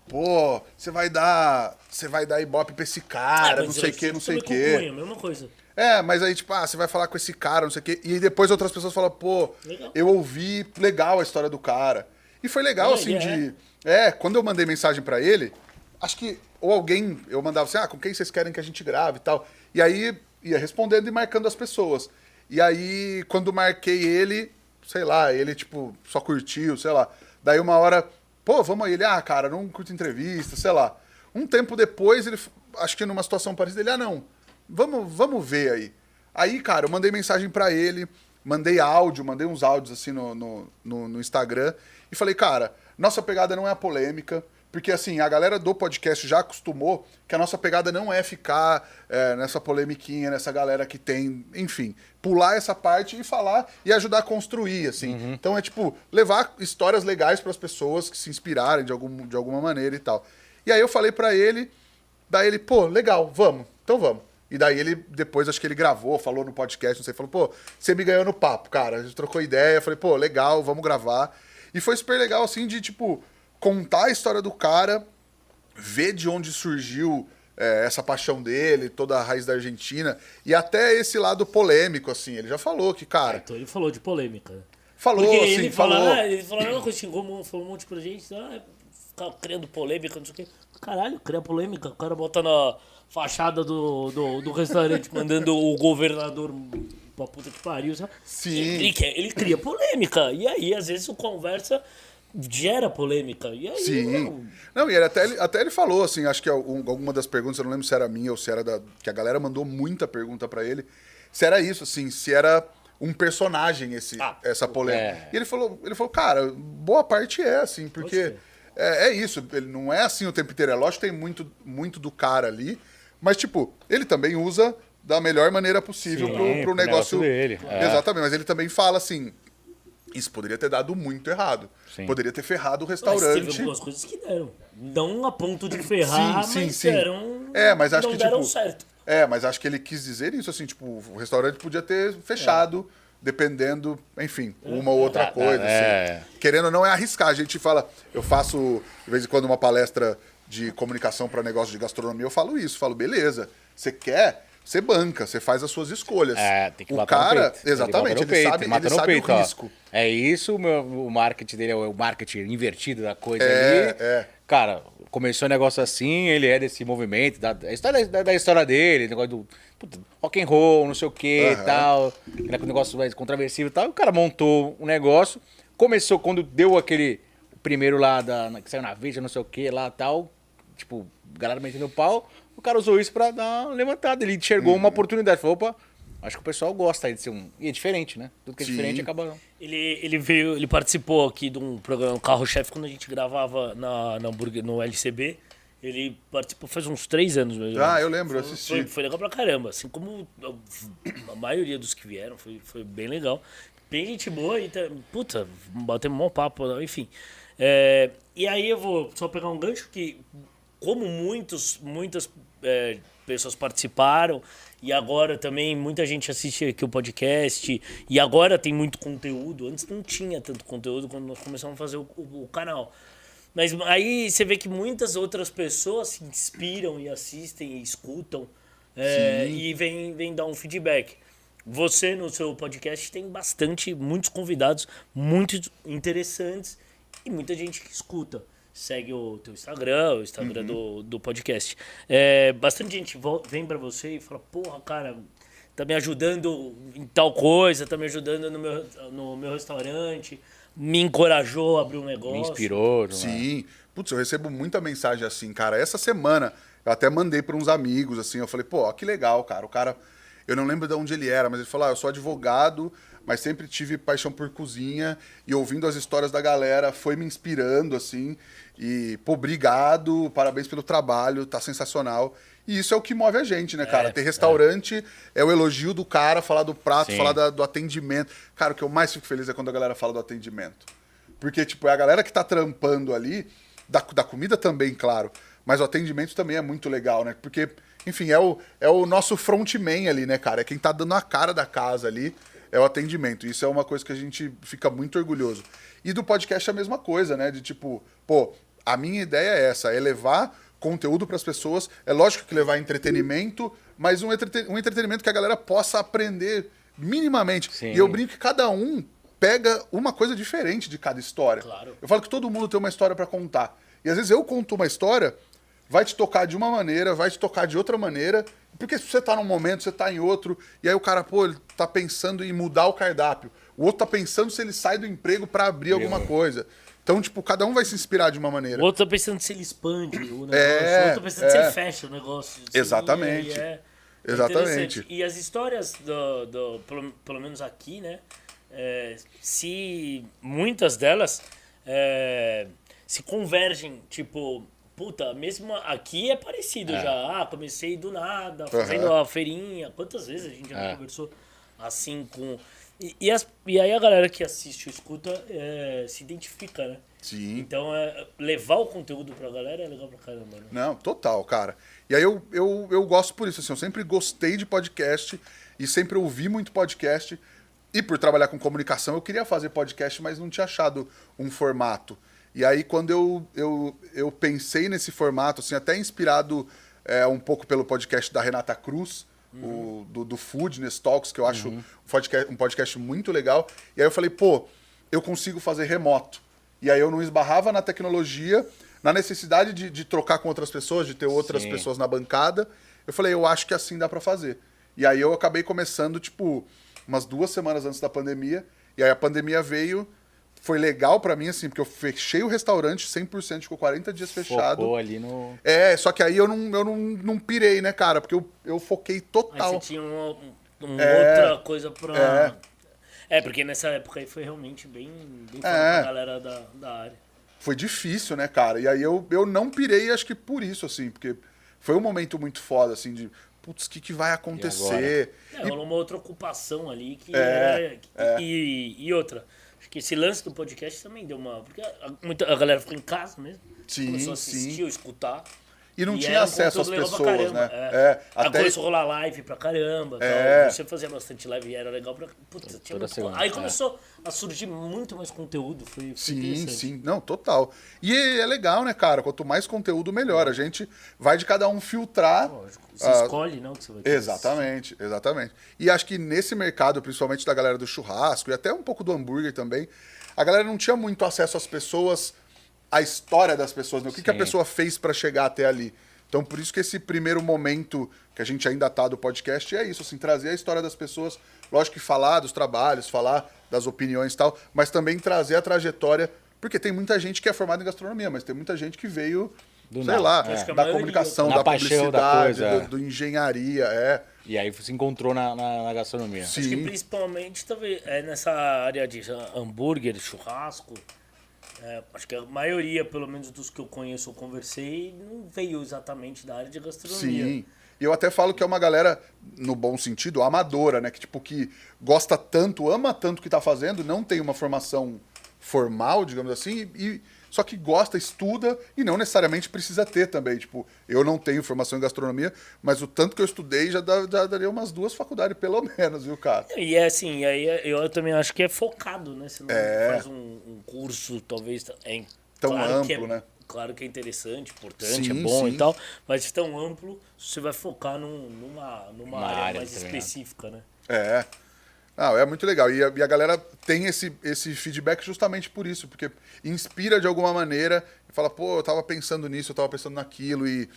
Pô, você vai dar. Você vai dar ibope pra esse cara, Ah, não sei o quê, não sei o quê. Cunha, mesma coisa. É, mas aí, tipo, ah, você vai falar com esse cara, não sei o quê. E depois outras pessoas falam, pô, Legal. eu ouvi legal a história do cara. E foi legal, É, assim, é. de. É, quando eu mandei mensagem pra ele, acho que. Ou alguém, eu mandava assim, ah, com quem vocês querem que a gente grave e tal. E aí ia respondendo e marcando as pessoas. E aí, quando marquei ele, sei lá, ele, tipo, só curtiu, sei lá. Daí uma hora, pô, vamos aí. Ele, ah, cara, não curto entrevista, sei lá. Um tempo depois, ele, acho que numa situação parecida, ele, ah, não, vamos, vamos ver aí. Aí, cara, eu mandei mensagem pra ele, mandei áudio, mandei uns áudios assim no, no, no, no Instagram e falei, cara, nossa pegada não é a polêmica, porque assim, a galera do podcast já acostumou que a nossa pegada não é ficar é, nessa polemiquinha, nessa galera que tem, enfim, pular essa parte e falar e ajudar a construir, assim. Então é tipo, levar histórias legais para as pessoas que se inspirarem de, algum, de alguma maneira e tal. E aí eu falei pra ele, daí ele, pô, legal, vamos, então vamos. E daí ele, depois, acho que ele gravou, falou no podcast, não sei, falou, pô, você me ganhou no papo, cara. A gente trocou ideia, falei, pô, legal, vamos gravar. E foi super legal, assim, de, tipo, contar a história do cara, ver de onde surgiu é, essa paixão dele, toda a raiz da Argentina, e até esse lado polêmico, assim. Ele já falou que, cara, Então ele falou de polêmica. falou, Porque assim, ele falou. falou, ah, ele falou a mesma coisa, xingou, um- falou um monte pra gente, ah, ficar criando polêmica, não sei o quê. Caralho, cria polêmica, o cara bota na fachada do, do, do restaurante mandando o governador pra puta que pariu, sabe? Sim. Ele, quer- ele cria polêmica, e aí às vezes o conversa gera polêmica, e aí... Sim. meu, Não, e ele até, ele, até ele falou, assim, acho que algum- alguma das perguntas, eu não lembro se era minha ou se era da. Que a galera mandou muita pergunta pra ele. Se era isso, assim, se era um personagem esse, Ah, essa polêmica. é. E ele falou, ele falou, cara, boa parte é, assim, porque é, é isso, ele não é assim o tempo inteiro. É lógico que tem muito, muito do cara ali, mas, tipo, ele também usa da melhor maneira possível Sim, pro, pro negócio. negócio dele, é. Exatamente, mas ele também fala assim. Isso poderia ter dado muito errado. Sim. Poderia ter ferrado o Mas restaurante. teve algumas coisas que deram. Não a ponto de ferrar, Sim, sim, mas sim. deram... É, mas acho não que, deram tipo, certo. É, mas acho que ele quis dizer isso, assim, tipo, o restaurante podia ter fechado, dependendo, enfim, uma ou outra Ah, coisa, é. assim. Querendo ou não é arriscar. A gente fala, eu faço, de vez em quando, uma palestra de comunicação para negócio de gastronomia, eu falo isso, falo, beleza, você quer, você banca, você faz as suas escolhas. É, tem que o matar cara, no peito. exatamente, no ele, peito, sabe, ele sabe peito, o ó. risco. É isso, o, meu, o marketing dele é o marketing invertido da coisa É, ali. é. Cara, começou um negócio assim, ele é desse movimento, da, da história, da, da história dele, negócio do puta, rock and roll, não sei o que Aham. e tal, aquele negócio mais controversível e tal. E o cara montou um negócio, começou quando deu aquele o primeiro lá da, que saiu na Veja, não sei o que lá tal, tipo, galera metendo pau, o cara usou isso pra dar uma levantada. Ele enxergou Uhum. uma oportunidade, falou, opa, acho que o pessoal gosta aí de ser um. E é diferente, né? Tudo que é Sim. diferente acaba. Ele, ele veio, ele participou aqui de um programa Carro-Chefe quando a gente gravava na, na Hambúrguer- no LCB. Ele participou faz uns três anos mesmo. Ah, eu lembro, eu Foi- assisti. Foi, foi legal pra caramba. Assim como a, a maioria dos que vieram, foi, foi bem legal. Bem gente boa e, tá- puta, batemos um bom papo, enfim. É, e aí eu vou só pegar um gancho que, como muitos, muitas é, pessoas participaram, e agora também muita gente assiste aqui o podcast, e agora tem muito conteúdo. Antes não tinha tanto conteúdo quando nós começamos a fazer o, o- o canal. Mas aí você vê que muitas outras pessoas se inspiram e assistem e escutam é, e vem, vem dar um feedback. Você no seu podcast tem bastante, muitos convidados muito interessantes e muita gente que escuta. Segue o teu Instagram, o Instagram do, do podcast. É, bastante gente vem pra você e fala, porra, cara, tá me ajudando em tal coisa, tá me ajudando no meu, no meu restaurante, me encorajou a abrir um negócio. Me inspirou. não é? Sim. Putz, eu recebo muita mensagem assim, cara. Essa semana eu até mandei para uns amigos, assim. Eu falei, pô, ó, que legal, cara. O cara, eu não lembro de onde ele era, mas ele falou, ah, eu sou advogado, mas sempre tive paixão por cozinha e ouvindo as histórias da galera foi me inspirando, assim. E, pô, obrigado, parabéns pelo trabalho, tá sensacional. E isso é o que move a gente, né, cara? É, Ter restaurante é. o elogio do cara, falar do prato, Sim. falar da- do atendimento. Cara, o que eu mais fico feliz é quando a galera fala do atendimento. Porque, tipo, é a galera que tá trampando ali, da, da comida também, claro. Mas o atendimento também é muito legal, né? Porque, enfim, é o, é o nosso frontman ali, né, cara? É quem tá dando a cara da casa ali, é o atendimento. Isso é uma coisa que a gente fica muito orgulhoso. E do podcast é a mesma coisa, né? De tipo, pô, a minha ideia é essa, é levar conteúdo para as pessoas. É lógico que levar entretenimento, mas um, entrete- um entretenimento que a galera possa aprender minimamente. Sim. E eu brinco que cada um pega uma coisa diferente de cada história. Claro. Eu falo que todo mundo tem uma história para contar. E às vezes eu conto uma história, vai te tocar de uma maneira, vai te tocar de outra maneira, porque se você tá num momento, você tá em outro, e aí o cara, pô, ele tá pensando em mudar o cardápio. O outro tá pensando se ele sai do emprego para abrir alguma coisa. Então, tipo, cada um vai se inspirar de uma maneira. O outro tá pensando se ele expande o negócio, É, o outro tá pensando se é. ele fecha o negócio. assim, Exatamente. aí é Exatamente. interessante. E as histórias, do, do- pelo, pelo menos aqui, né? é, se muitas delas é, se convergem, tipo, puta, mesmo aqui é parecido já. Ah, comecei do nada, fazendo a feirinha. Quantas vezes a gente já É. conversou assim com. E, e, as- e aí a galera que assiste ou escuta é, se identifica, né? Sim. Então, é, levar o conteúdo pra galera é legal pra caramba, né? Não, total, cara. E aí eu, eu, eu gosto por isso, assim, eu sempre gostei de podcast e sempre ouvi muito podcast. E por trabalhar com comunicação, eu queria fazer podcast, mas não tinha achado um formato. E aí, quando eu, eu, eu pensei nesse formato, assim, até inspirado é, um pouco pelo podcast da Renata Cruz, o, do, do Foodness Talks, que eu acho um, podcast, um podcast muito legal. E aí eu falei, pô, eu consigo fazer remoto. E aí eu não esbarrava na tecnologia, na necessidade de, de trocar com outras pessoas, de ter outras Sim. pessoas na bancada. Eu falei, eu acho que assim dá pra fazer. E aí eu acabei começando, tipo, umas duas semanas antes da pandemia. E aí a pandemia veio, foi legal pra mim, assim, porque eu fechei o restaurante 100%, ficou 40 dias fechado. Focou ali no. É, só que aí eu não, eu não, não pirei, né, cara? Porque eu, eu foquei Aí total. você tinha uma, uma É, outra coisa pra. É. porque nessa época aí foi realmente bem, bem É. pra galera da, da área. Foi difícil, né, cara? E aí eu, eu não pirei, acho que por isso, assim, porque foi um momento muito foda, assim, de putz, o que, que vai acontecer? É, rolou uma outra ocupação ali que É, era. E, e outra. Acho que esse lance do podcast também deu uma. Porque a, muita, a galera ficou em casa mesmo. Sim, começou a assistir sim. ou escutar. E não E tinha um acesso às pessoas, né? É, Aí até começou a rolar live pra caramba. É. Tal. Você fazia bastante live e era legal pra. Putz, tinha muito... Aí é. começou a surgir muito mais conteúdo. Foi, foi Sim, sim. Não, total. E é legal, né, cara? Quanto mais conteúdo, melhor. A gente vai de cada um filtrar. Lógico. Você Ah, escolhe, não, o que você vai Exatamente, exatamente. E acho que nesse mercado, principalmente da galera do churrasco e até um pouco do hambúrguer também, a galera não tinha muito acesso às pessoas, à história das pessoas, né? o que, que a pessoa fez pra chegar até ali. Então, por isso que esse primeiro momento que a gente ainda tá do podcast é isso, assim, trazer a história das pessoas, lógico que falar dos trabalhos, falar das opiniões e tal, mas também trazer a trajetória, porque tem muita gente que é formada em gastronomia, mas tem muita gente que veio, Do sei nada. lá, a da comunicação, Na da paixão da publicidade, coisa, do, é. do engenharia, é. E aí se encontrou na, na, na gastronomia. Sim. Acho que principalmente talvez é nessa área de hambúrguer, churrasco. É, acho que a maioria, pelo menos dos que eu conheço ou conversei, não veio exatamente da área de gastronomia. Sim. E eu até falo que é uma galera, no bom sentido, amadora, né? Que, tipo, que gosta tanto, ama tanto o que tá fazendo, não tem uma formação formal, digamos assim, e só que gosta, estuda e não necessariamente precisa ter também. Tipo, eu não tenho formação em gastronomia, mas o tanto que eu estudei já, dá, já daria umas duas faculdades, pelo *laughs* menos, viu, cara? E é assim, e aí eu também acho que é focado, né? Você não É. faz um, um curso, talvez. É, Tão claro que amplo, é, né? Claro que é interessante, importante, Sim, é bom sim. e tal, mas tão amplo, você vai focar num- numa, numa Uma área, mais específica, né? É. Não, é muito legal. E a, e a galera tem esse, esse feedback justamente por isso, porque inspira de alguma maneira e fala, pô, eu tava pensando nisso, eu tava pensando naquilo, e,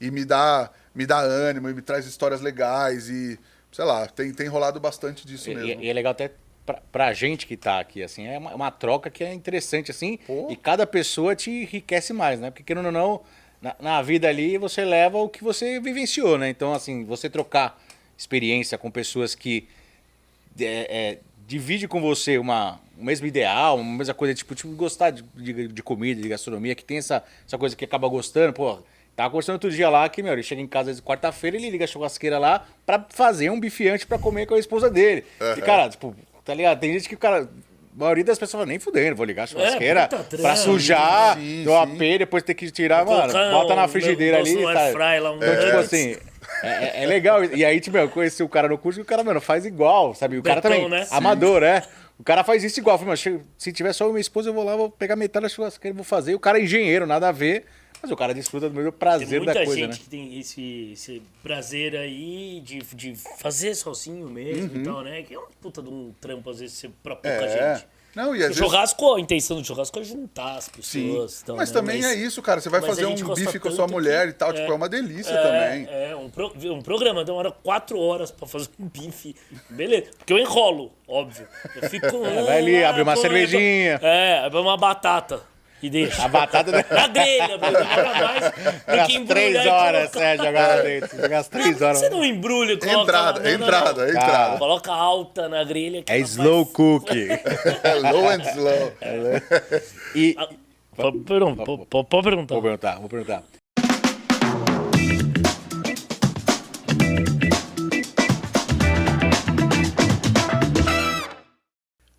e me, dá, me dá ânimo, e me traz histórias legais, e sei lá, tem, tem rolado bastante disso E, mesmo. e é legal até pra, pra gente que tá aqui, assim, é uma, uma troca que é interessante, assim, Pô. e cada pessoa te enriquece mais, né? Porque querendo ou não, na, na vida ali você leva o que você vivenciou, né? Então, assim, você trocar experiência com pessoas que é, é, divide com você uma, o mesmo ideal, uma mesma coisa, tipo, tipo gostar de, de, de comida, de gastronomia, que tem essa, essa coisa que acaba gostando, pô, Tava conversando outro dia lá que, meu, ele chega em casa vezes, quarta-feira, ele liga a churrasqueira lá pra fazer um bifiante pra comer com a esposa dele. E, cara, tipo, tá ligado? Tem gente que cara. A maioria das pessoas fala, nem fudendo, vou ligar a churrasqueira puta pra trampo, sujar sim, do. AP, depois ter que tirar, mano. Bota na um frigideira ali. tá? lá, um Então, tipo assim, é, é- é legal. E aí, tipo, eu conheci o cara no curso e o cara, mano, faz igual, sabe? O cara Betão, também, né? amador, é. O cara faz isso igual. Eu falei, se tiver só minha esposa, eu vou lá, vou pegar metade da churrasqueira e vou fazer. O cara é engenheiro, nada a ver. Mas o cara desfruta do mesmo prazer muita da coisa, gente né? que tem esse, esse prazer aí de, de fazer sozinho mesmo Uhum. e tal, né? Que é uma puta de um trampo, às vezes, pra pouca É. gente. Não, e O às vezes. churrasco, a intenção do churrasco é juntar as Sim. pessoas. e tal, mas né? também é isso, cara. Você vai mas fazer um bife com a sua mulher que- e tal. Tipo, é. é uma delícia É, também. É, um, pro- um programa demora quatro horas pra fazer um bife. Beleza. Porque eu enrolo, óbvio. Eu fico. *laughs* É, vai ali, abre uma cervejinha. É, abre uma batata. E deixa. A batata da... Na grelha, pra demora mais. do que embrulhar três horas, é, jogar lá dentro. As três horas. Você não embrulha coloca Entrada, na- não, não, entrada, não. entrada. Coloca alta na grelha. que É slow faz- cookie. *laughs* Low and slow. *laughs* E... Ah, pode, pode- pode perguntar. Vou perguntar, vou perguntar.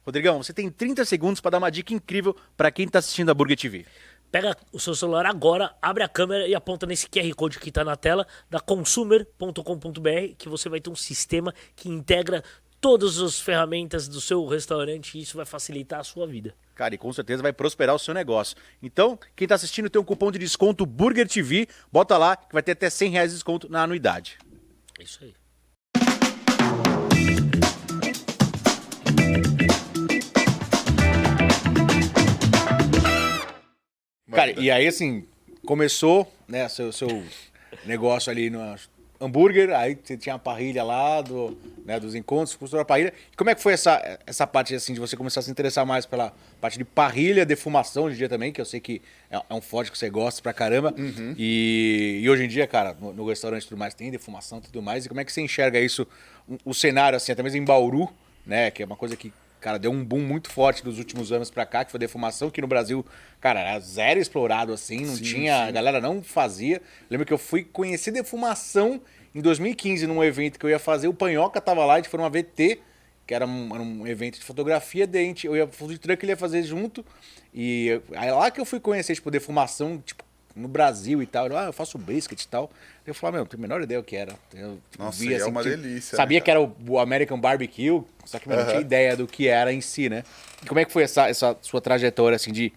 Rodrigão, você tem 30 segundos para dar uma dica incrível para quem tá assistindo a Burger TV. Pega o seu celular agora, abre a câmera e aponta nesse QR Code que está na tela da consumer.com.br que você vai ter um sistema que integra todas as ferramentas do seu restaurante e isso vai facilitar a sua vida. Cara, e com certeza vai prosperar o seu negócio. Então, quem tá assistindo tem um cupom de desconto Burger TV, bota lá que vai ter até 100 reais de desconto na anuidade. É isso aí. Cara, e aí assim, começou, né, seu, seu negócio ali no hambúrguer, aí você tinha a parrilha lá do, né, dos encontros, costura a parrilha. E como é que foi essa, essa parte assim de você começar a se interessar mais pela parte de parrilha, defumação hoje em dia também, que eu sei que é, é um forte que você gosta pra caramba. E, e hoje em dia, cara, no, no restaurante e tudo mais tem defumação e tudo mais. E como é que você enxerga isso, o, o cenário assim, até mesmo em Bauru, né, que é uma coisa que Cara, deu um boom muito forte dos últimos anos pra cá, que foi a defumação, que no Brasil, cara, era zero explorado assim, não Sim, tinha, a galera não fazia. Lembro que eu fui conhecer defumação em 2015 num evento que eu ia fazer, o Panhoca tava lá, a gente foi numa VT, que era um, era um evento de fotografia, daí eu ia food truck, ele ia fazer junto, e aí lá que eu fui conhecer, tipo, defumação, tipo, no Brasil e tal, eu, ah, eu faço brisket e tal. Eu falei, meu, não tenho a menor ideia o que era. Eu Nossa, via, é assim, uma tipo, delícia, né, Sabia cara? que era o, American Barbecue, só que meu, não tinha ideia do que era em si, né? E como é que foi essa, essa sua trajetória, assim, de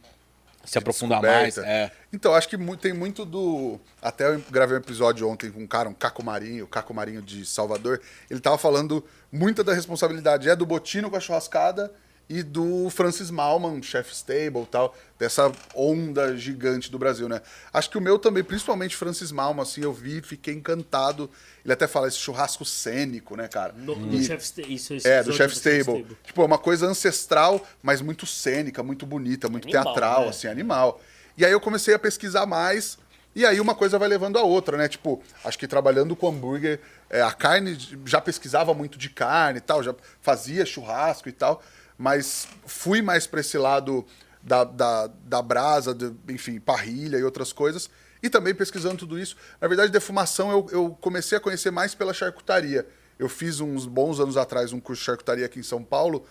se aprofundar mais? É. Então, acho que tem muito do. Até eu gravei um episódio ontem com um cara, um Caco Marinho, o Caco Marinho de Salvador. Ele tava falando muita da responsabilidade é do Botino com a churrascada e do Francis Malman, Chef Stable e tal, dessa onda gigante do Brasil, né? Acho que o meu também, principalmente Francis Malman, assim, eu vi, fiquei encantado. Ele até fala esse churrasco cênico, né, cara? No, E- Chef Sta- isso, é, do Chef Stable. Tipo, é uma coisa ancestral, mas muito cênica, muito bonita, muito Animal, teatral, né? assim, animal. E aí eu comecei a pesquisar mais, e aí uma coisa vai levando a outra, né? Tipo, acho que trabalhando com hambúrguer, é, a carne, já pesquisava muito de carne e tal, já fazia churrasco e tal, mas fui mais pra esse lado da, da, da brasa, de- enfim, parrilha e outras coisas. E também pesquisando tudo isso. Na verdade, defumação eu, eu comecei a conhecer mais pela charcutaria. Eu fiz uns bons anos atrás um curso de charcutaria aqui em São Paulo.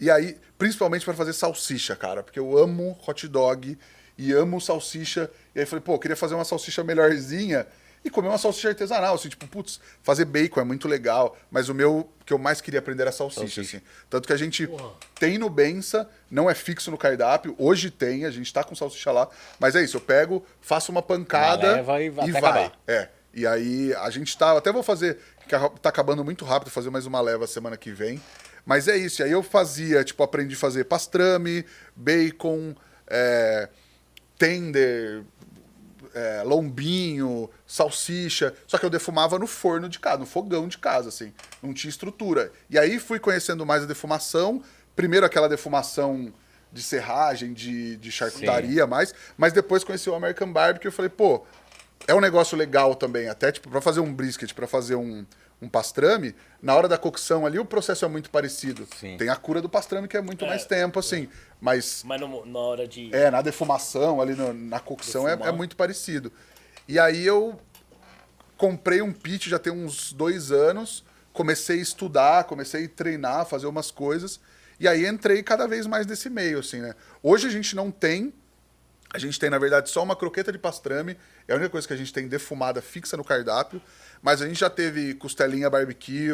E aí, principalmente para fazer salsicha, cara, porque eu amo hot dog e amo salsicha. E aí falei, pô, queria fazer uma salsicha melhorzinha e comer uma salsicha artesanal, assim, tipo, putz, fazer bacon é muito legal, mas o meu que eu mais queria aprender era salsicha, Salsicha. assim. Tanto que a gente Porra. tem no Bença, não é fixo no cardápio, hoje tem, a gente tá com salsicha lá, mas é isso, eu pego, faço uma pancada leva e vai até vai. acabar. É. E aí a gente tá. Até vou fazer. Que tá acabando muito rápido, fazer mais uma leva semana que vem. Mas é isso. E aí eu fazia, tipo, aprendi a fazer pastrame, bacon, é, tender, é, lombinho, salsicha. Só que eu defumava no forno de casa, no fogão de casa, assim. Não tinha estrutura. E aí fui conhecendo mais a defumação. Primeiro aquela defumação de serragem, de, de charcutaria mais. Mas depois conheci o American Barbecue e eu falei, pô, é um negócio legal também. Até, tipo, pra fazer um brisket, pra fazer um, um pastrame, na hora da cocção ali o processo é muito parecido. Sim. Tem a cura do pastrame que é muito mais tempo, assim. Mas Mas no- na hora de. é, na defumação, ali no- na cocção, é, é muito parecido. E aí eu comprei um pit já tem uns dois anos, comecei a estudar, comecei a treinar, fazer umas coisas, e aí entrei cada vez mais nesse meio, assim, né? Hoje a gente não tem, a gente tem, na verdade, só uma croqueta de pastrame, é a única coisa que a gente tem defumada fixa no cardápio, mas a gente já teve costelinha barbecue,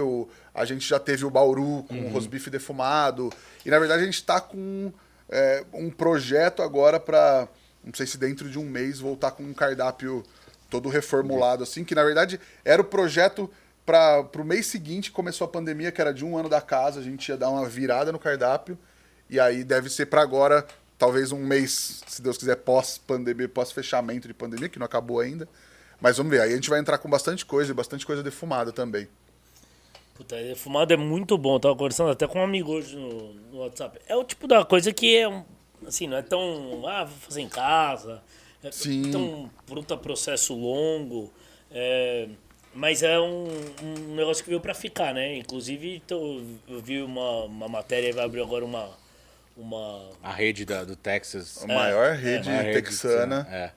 a gente já teve o bauru com Uhum. rosbife defumado, e na verdade a gente está com é, um projeto agora para, não sei se dentro de um mês, voltar com um cardápio todo reformulado, assim, que na verdade era o projeto para o mês seguinte, começou a pandemia, que era de um ano da casa, a gente ia dar uma virada no cardápio, e aí deve ser para agora, talvez um mês, se Deus quiser, pós-pandemia, pós-fechamento de pandemia, que não acabou ainda. Mas vamos ver, aí a gente vai entrar com bastante coisa, e bastante coisa defumada também. Puta, defumado é muito bom. Eu tava conversando até com um amigo hoje no, no WhatsApp. É o tipo da coisa que é, assim, não é tão, ah, vou fazer em casa. É Sim. tão puta processo longo. é, mas é um, um negócio que veio pra ficar, né? Inclusive, tô- eu vi uma, uma matéria, vai abrir agora uma... uma A rede da- do Texas. A maior rede É, a rede texana. É.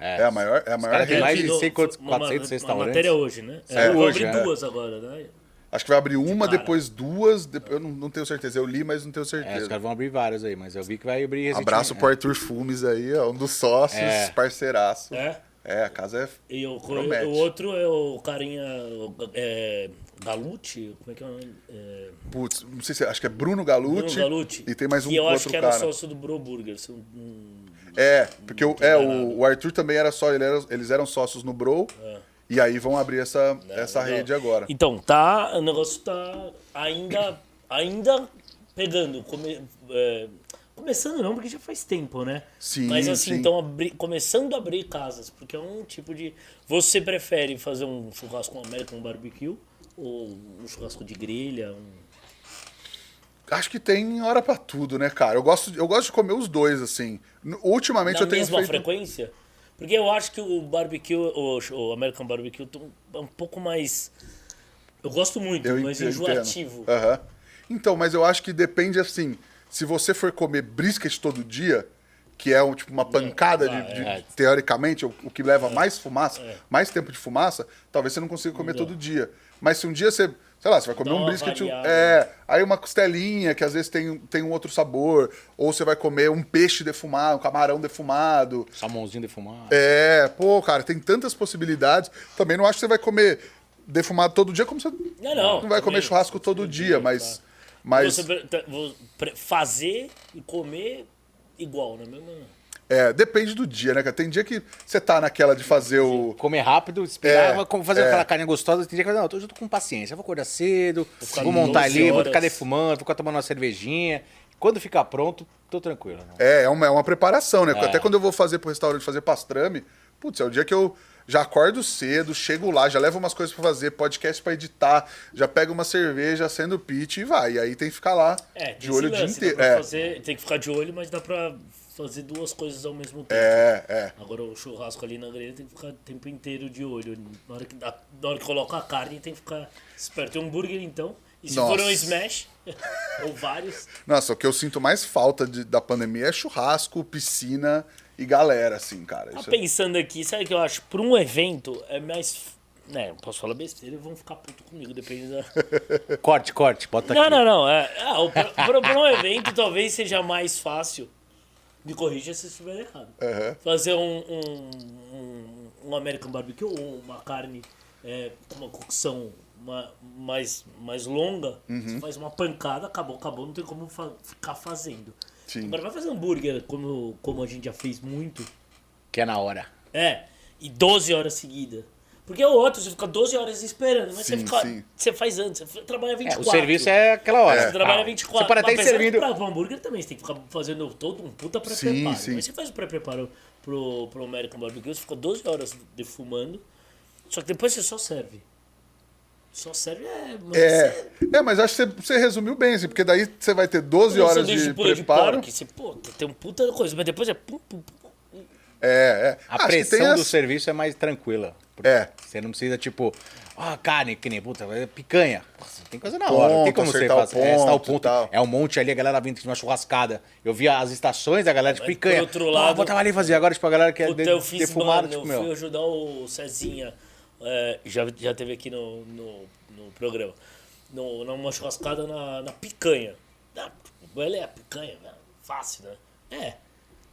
é? É, a maior, é a maior rede. mais de Eu vi sei quantos, uma- 400 uma, restaurantes. matéria hoje, né? É, eu vou hoje, abrir é. duas agora, né? Acho que vai abrir uma, cara. depois duas. de- Eu não, não tenho certeza. Eu li, mas não tenho É, os certeza. caras vão abrir vários aí, mas eu vi que vai abrir recentemente. Abraço pro Arthur Fumes aí, ó, um dos sócios, É. parceiraço. É? É, a casa é. E o, o outro é o carinha é, Galucci? Como é que é o nome? É, Putz, não sei se. Acho que é Bruno Galucci. Bruno Galucci. E tem mais um que eu acho outro que era cara. sócio do Bro Burger. se eu não- É, porque o, é, o, o Arthur também era só. Ele era, eles eram sócios no Bro. E aí vão abrir essa, essa É. rede agora. Então, tá, o negócio tá ainda, ainda pegando. come- é, começando não, porque já faz tempo, né? Sim, Mas assim, sim. então abri- começando a abrir casas, porque é um tipo de. Você prefere fazer um churrasco com American Barbecue? Ou um churrasco de grelha? Um... Acho que tem hora pra tudo, né, cara? Eu gosto, eu gosto de comer os dois, assim. Ultimamente Na eu tenho mesma feito. frequência? Porque eu acho que o barbecue, o, American Barbecue, é um pouco mais. Eu gosto muito, Eu mas entendo. enjoativo. Aham. Então, mas eu acho que depende assim. Se você for comer brisket todo dia, que é um, tipo uma pancada de, de- é. teoricamente, o, o que leva mais fumaça, mais tempo de fumaça, talvez você não consiga comer todo dia. Mas se um dia você, sei lá, você vai comer um brisket, é, aí uma costelinha que às vezes tem, tem um outro sabor, ou você vai comer um peixe defumado, um camarão defumado, Salmãozinho defumado. é, pô, cara, tem tantas possibilidades. Também não acho que você vai comer defumado todo dia, como você Não, não, vai comer churrasco todo dia, mas. tá. Mas Você fazer e comer igual, né? Mesmo... é, depende do dia, né, cara? Tem dia que você tá naquela de fazer o. Comer rápido, esperar, É, fazer é. aquela carne gostosa. Tem dia que eu, não, hoje eu tô com paciência. Eu vou acordar cedo, ficar vou montar 12 ali, vou horas. ficar defumando, vou ficar tomando uma cervejinha. Quando ficar pronto, tô tranquilo. né? É, é uma, é uma preparação, né? É. Até quando eu vou fazer pro restaurante fazer pastrame, putz, é o dia que eu já acordo cedo, chego lá, já levo umas coisas pra fazer, podcast pra editar, já pego uma cerveja, acendo o pitch e vai. E aí tem que ficar lá É, de olho o dia inteiro. pra É, fazer- tem que ficar de olho, mas dá pra fazer duas coisas ao mesmo tempo. é, é. Agora o churrasco ali na grelha tem que ficar o tempo inteiro de olho. Na hora que, dá- na hora que coloca a carne tem que ficar esperto. Tem um hambúrguer então. E se Nossa. for um smash, *laughs* ou vários, Nossa, o que eu sinto mais falta de- da pandemia é churrasco, piscina e galera, assim, cara. Tá Isso é- pensando aqui, sabe o que eu acho? Pra um evento é mais. Né, posso falar besteira vão ficar puto comigo, depende da. Corte, corte, bota Não, aqui. não, não. É, o- pra, pra- pra um evento talvez seja mais fácil. Me corrija se estiver errado. Aham. Fazer um, um, um, um American Barbecue ou uma carne é, com uma cocção ma- mais, mais longa. Uhum. Você faz uma pancada, acabou, acabou, não tem como fa- ficar fazendo. Sim. Agora vai fazer hambúrguer, como, como a gente já fez muito. Que é na hora. É, e 12 horas seguidas. Porque o outro, você fica 12 horas esperando, mas você, Sim, fica, sim. você faz antes, você trabalha É, 24. o serviço é aquela hora. Você trabalha Ah, 24. Você pode até ir servindo. Pra um hambúrguer também, você tem que ficar fazendo todo um puta pré-preparo. sim. Mas você faz o pré-preparo pro, pro American Barbecue, você fica 12 horas defumando, só que depois você só serve. Só serve é... mas É, é, mas acho que você, você resumiu bem, assim, porque daí você vai ter 12 Um horas de purê preparo. porco, você, pô, tem um puta coisa, mas depois é pum, pum, pum. É, é. A Acho que pressão tem do as- serviço é mais tranquila. Porque É. Você não precisa, tipo, ah, carne, que nem, puta, é picanha. Nossa, tem coisa na hora. não tem Ponto, como você acertar o fazer. é, acertar o ponto ponto. tal. É um monte ali, a galera vindo de uma churrascada. Eu via as estações da galera de picanha. outro lado- botava ali fazia. Agora, tipo, a galera que é de, eu fiz, defumada, mano, tipo, eu meu. fui ajudar o Cezinha, é, já, já teve aqui no, no, no programa, no, numa churrascada na, na picanha. Ah, ele é picanha, velho, fácil, né? É.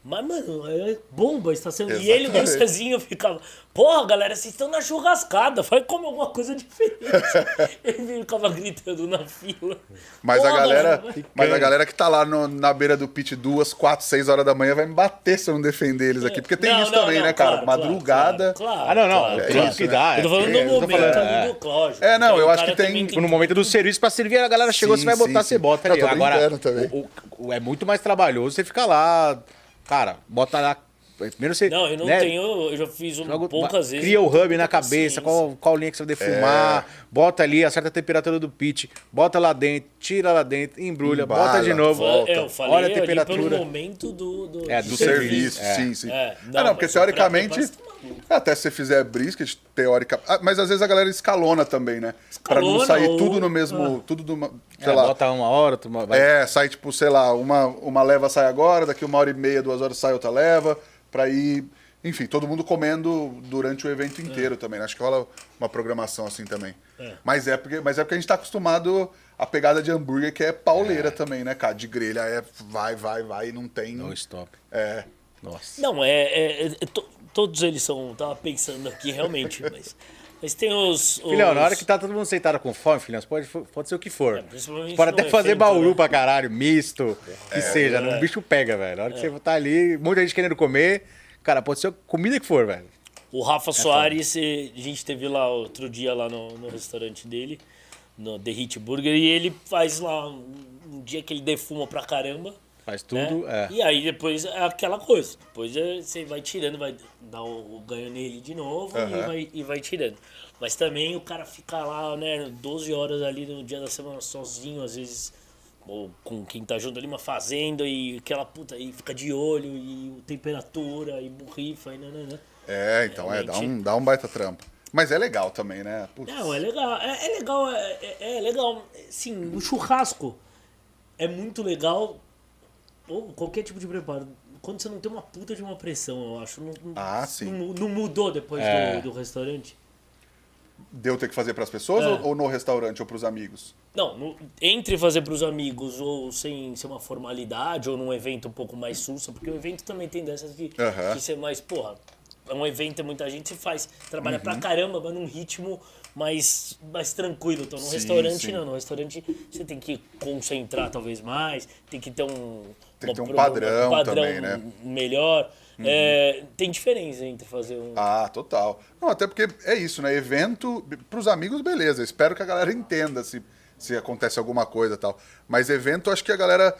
Mas, mano, é bomba, está sendo. E ele o Exatamente. Cezinha ficavam, porra, galera, vocês estão na churrascada, vai comer alguma coisa diferente. *laughs* ele ficava gritando na fila. Mas a galera, vai- mas a galera que tá lá no- na beira do pit duas, quatro, seis horas da manhã vai me bater se eu não defender eles aqui. Porque tem Não, isso não, também, não, né, cara? claro, Madrugada. claro, claro, Ah, não, não. claro, é claro. isso que dá. Eu tô falando é, do eu tô momento falando, ali é. do Cláudio. É, não, eu acho que tem- Tipo, no momento do serviço pra servir, a galera chegou, Sim, você vai botar, sim, você sim. bota Eu ali. tô Agora, o- o- é muito mais trabalhoso você ficar lá, cara, bota lá. Primeiro você. Não, eu não né, tenho, eu já fiz um, joga- poucas vezes. Cria o hub na cabeça, qual, qual linha que você vai defumar, É. bota ali, acerta a temperatura do pit, bota lá dentro, tira lá dentro, embrulha, Embala, bota de novo, volta. Eu falei olha a ali pelo temperatura. momento do, do, É, do serviço, serviço, é. sim, sim. É, Ah, não, não, porque mas pra teoricamente, até se você fizer brisket, teórica. ah, Mas às vezes a galera escalona também, né? Pra não Escalona sair ou- tudo no mesmo. Tudo do. Sei É, lá. bota uma hora, uma- vai- É, sai tipo, sei lá, uma, uma leva sai agora, daqui uma hora e meia, duas horas sai outra leva, pra ir. Enfim, todo mundo comendo durante o evento inteiro também. né? Acho que rola uma programação assim também. Mas, é porque, mas é porque a gente tá acostumado a pegada de hambúrguer que é pauleira também, né, cara? De grelha é vai, vai, vai e não tem. No stop. É. Nossa. Não, é. é- é- to- todos eles são. Tava pensando aqui realmente, *laughs* mas. Mas tem os. os Filhão, na hora que tá todo mundo sentado com fome, filhão, pode, pode ser o que for. É, pode até fazer evento, bauru né? pra caralho, misto, que seja. é. O bicho pega, velho. Na hora que você tá ali, muita gente querendo comer, cara, pode ser comida que for, velho. O Rafa Soares, eh, a gente teve lá outro dia lá no, no restaurante dele, no The Hit Burger, e ele faz lá um, um dia que ele defuma pra caramba. Faz né? tudo, é. E aí depois é aquela coisa. Depois é, você vai tirando, vai dar o, o ganho nele de novo e, Aham. vai, e vai tirando. Mas também o cara fica lá, né, 12 horas ali no dia da semana sozinho, às vezes, ou com quem tá junto ali, uma fazenda, e aquela puta aí fica de olho, e temperatura, e borrifa, e nananã. É, então é, dá Realmente. um, dá um baita trampo. Mas é legal também, né? Putz. Não, é legal. É, é legal, é, é- é legal. Sim, o churrasco é muito legal. Ou qualquer tipo de preparo. Quando você não tem uma puta de uma pressão, eu acho. Não, Ah, sim. Não, não mudou depois É. do, do restaurante? Deu ter que fazer pras pessoas É. ou, ou no restaurante ou pros amigos? Não, no- entre fazer pros amigos ou sem ser uma formalidade ou num evento um pouco mais sussa, porque o evento também tem dessas de, Aham. de ser mais, porra, é um evento, é muita gente, você faz, trabalha Uhum. pra caramba, mas num ritmo mais, mais tranquilo. Então no Sim, restaurante sim. não, no restaurante você tem que concentrar talvez mais, tem que ter um, Tem que ter um pro- padrão também, né? melhor. É, tem diferença entre fazer um... Ah, total. Não, até porque é isso, né? Evento, pros amigos, beleza. Espero que a galera entenda se, se acontece alguma coisa e tal. Mas evento, acho que a galera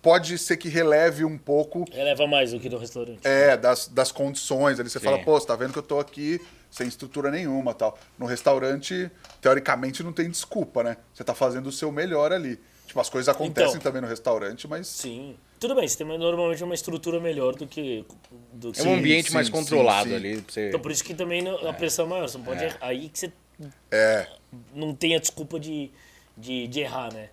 pode ser que releve um pouco Releva mais do que no restaurante. é, das, das condições. Ali você Sim. fala, pô, você tá vendo que eu tô aqui sem estrutura nenhuma tal. No restaurante, teoricamente, não tem desculpa, né? Você tá fazendo o seu melhor ali. Tipo, as coisas acontecem Então. também no restaurante, mas. Sim. Tudo bem, você tem normalmente uma estrutura melhor do que. Do que É um ambiente sim, mais sim, controlado sim. ali. Pra você... Então por isso que também a pressão é maior. Você não pode errar. Aí que você É. não tem a desculpa de, de, de errar, né?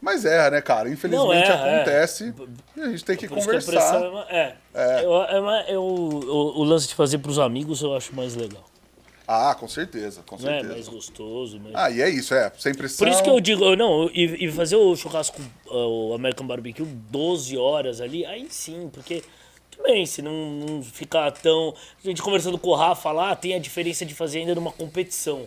Mas erra, né, cara? Infelizmente Não, erra, acontece. E a gente tem que Por isso que a conversar. pressão é. É. Eu, é eu- o, o lance de fazer pros amigos eu acho mais legal. Ah, com certeza, com Né? certeza. Mais gostoso. Mais... Ah, e é isso, é. Sem pressão. Por isso que eu digo, eu não, e, e fazer o churrasco, uh, o American Barbecue, 12 horas ali, aí sim, porque também, se não, não ficar tão. A gente conversando com o Rafa lá, tem a diferença de fazer ainda numa competição.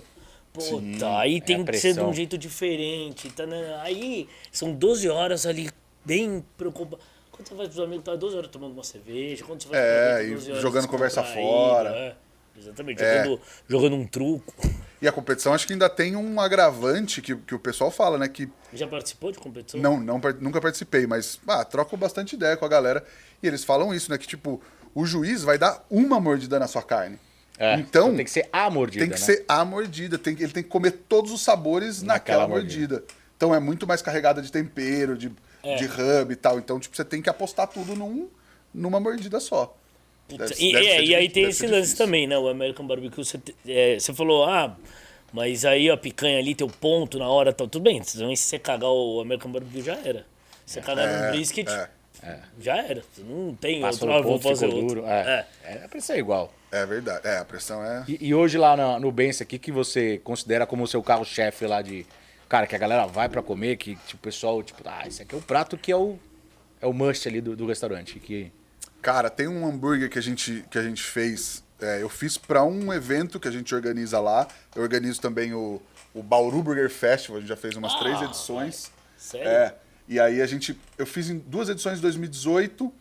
Puta, aí tem a que ser de um jeito diferente. Tá, né? Aí são 12 horas ali, bem preocupado. Quando você vai pros amigos, tá 12 horas tomando uma cerveja. Quando você vai É, pro evento, e 12 horas jogando conversa fora. é. Exatamente, É. jogando, jogando um truco. E a competição acho que ainda tem um agravante que, que o pessoal fala, né? Que Já participou de competição? não, não nunca participei, mas ah, troco bastante ideia com a galera. E eles falam isso, né? Que tipo, o juiz vai dar uma mordida na sua carne. É, então, tem que ser a mordida. tem que né? ser a mordida. Tem, que- ele tem que comer todos os sabores naquela, Naquela mordida. Então é muito mais carregada de tempero, de, É. de hub e tal. Então, tipo, você tem que apostar tudo num, numa mordida só. Deve- e, deve é, e aí tem esse lance também, né? O American Barbecue, você, é, você falou, ah, mas aí a picanha ali, teu ponto na hora, tal, tudo bem. Se você cagar o American Barbecue, já era. Se você cagar no brisket, é. já era. Não tem Passou outro, no vou ponto, fazer outro. duro. É, é. pra ser igual. É verdade. É, a pressão é. E, e hoje lá na- no Benção aqui, que você considera como o seu carro-chefe lá de... Cara, que a galera vai pra comer, que tipo, o pessoal, tipo, ah, esse aqui é o prato que é o, é o must ali do, do restaurante. Que... Cara, tem um hambúrguer que a gente, que a gente fez. é, eu fiz pra um evento que a gente organiza lá. Eu organizo também o, o Bauru Burger Festival. A gente já fez umas três Ah, edições. Sério? É. E aí a gente. Eu fiz em duas edições em 2018.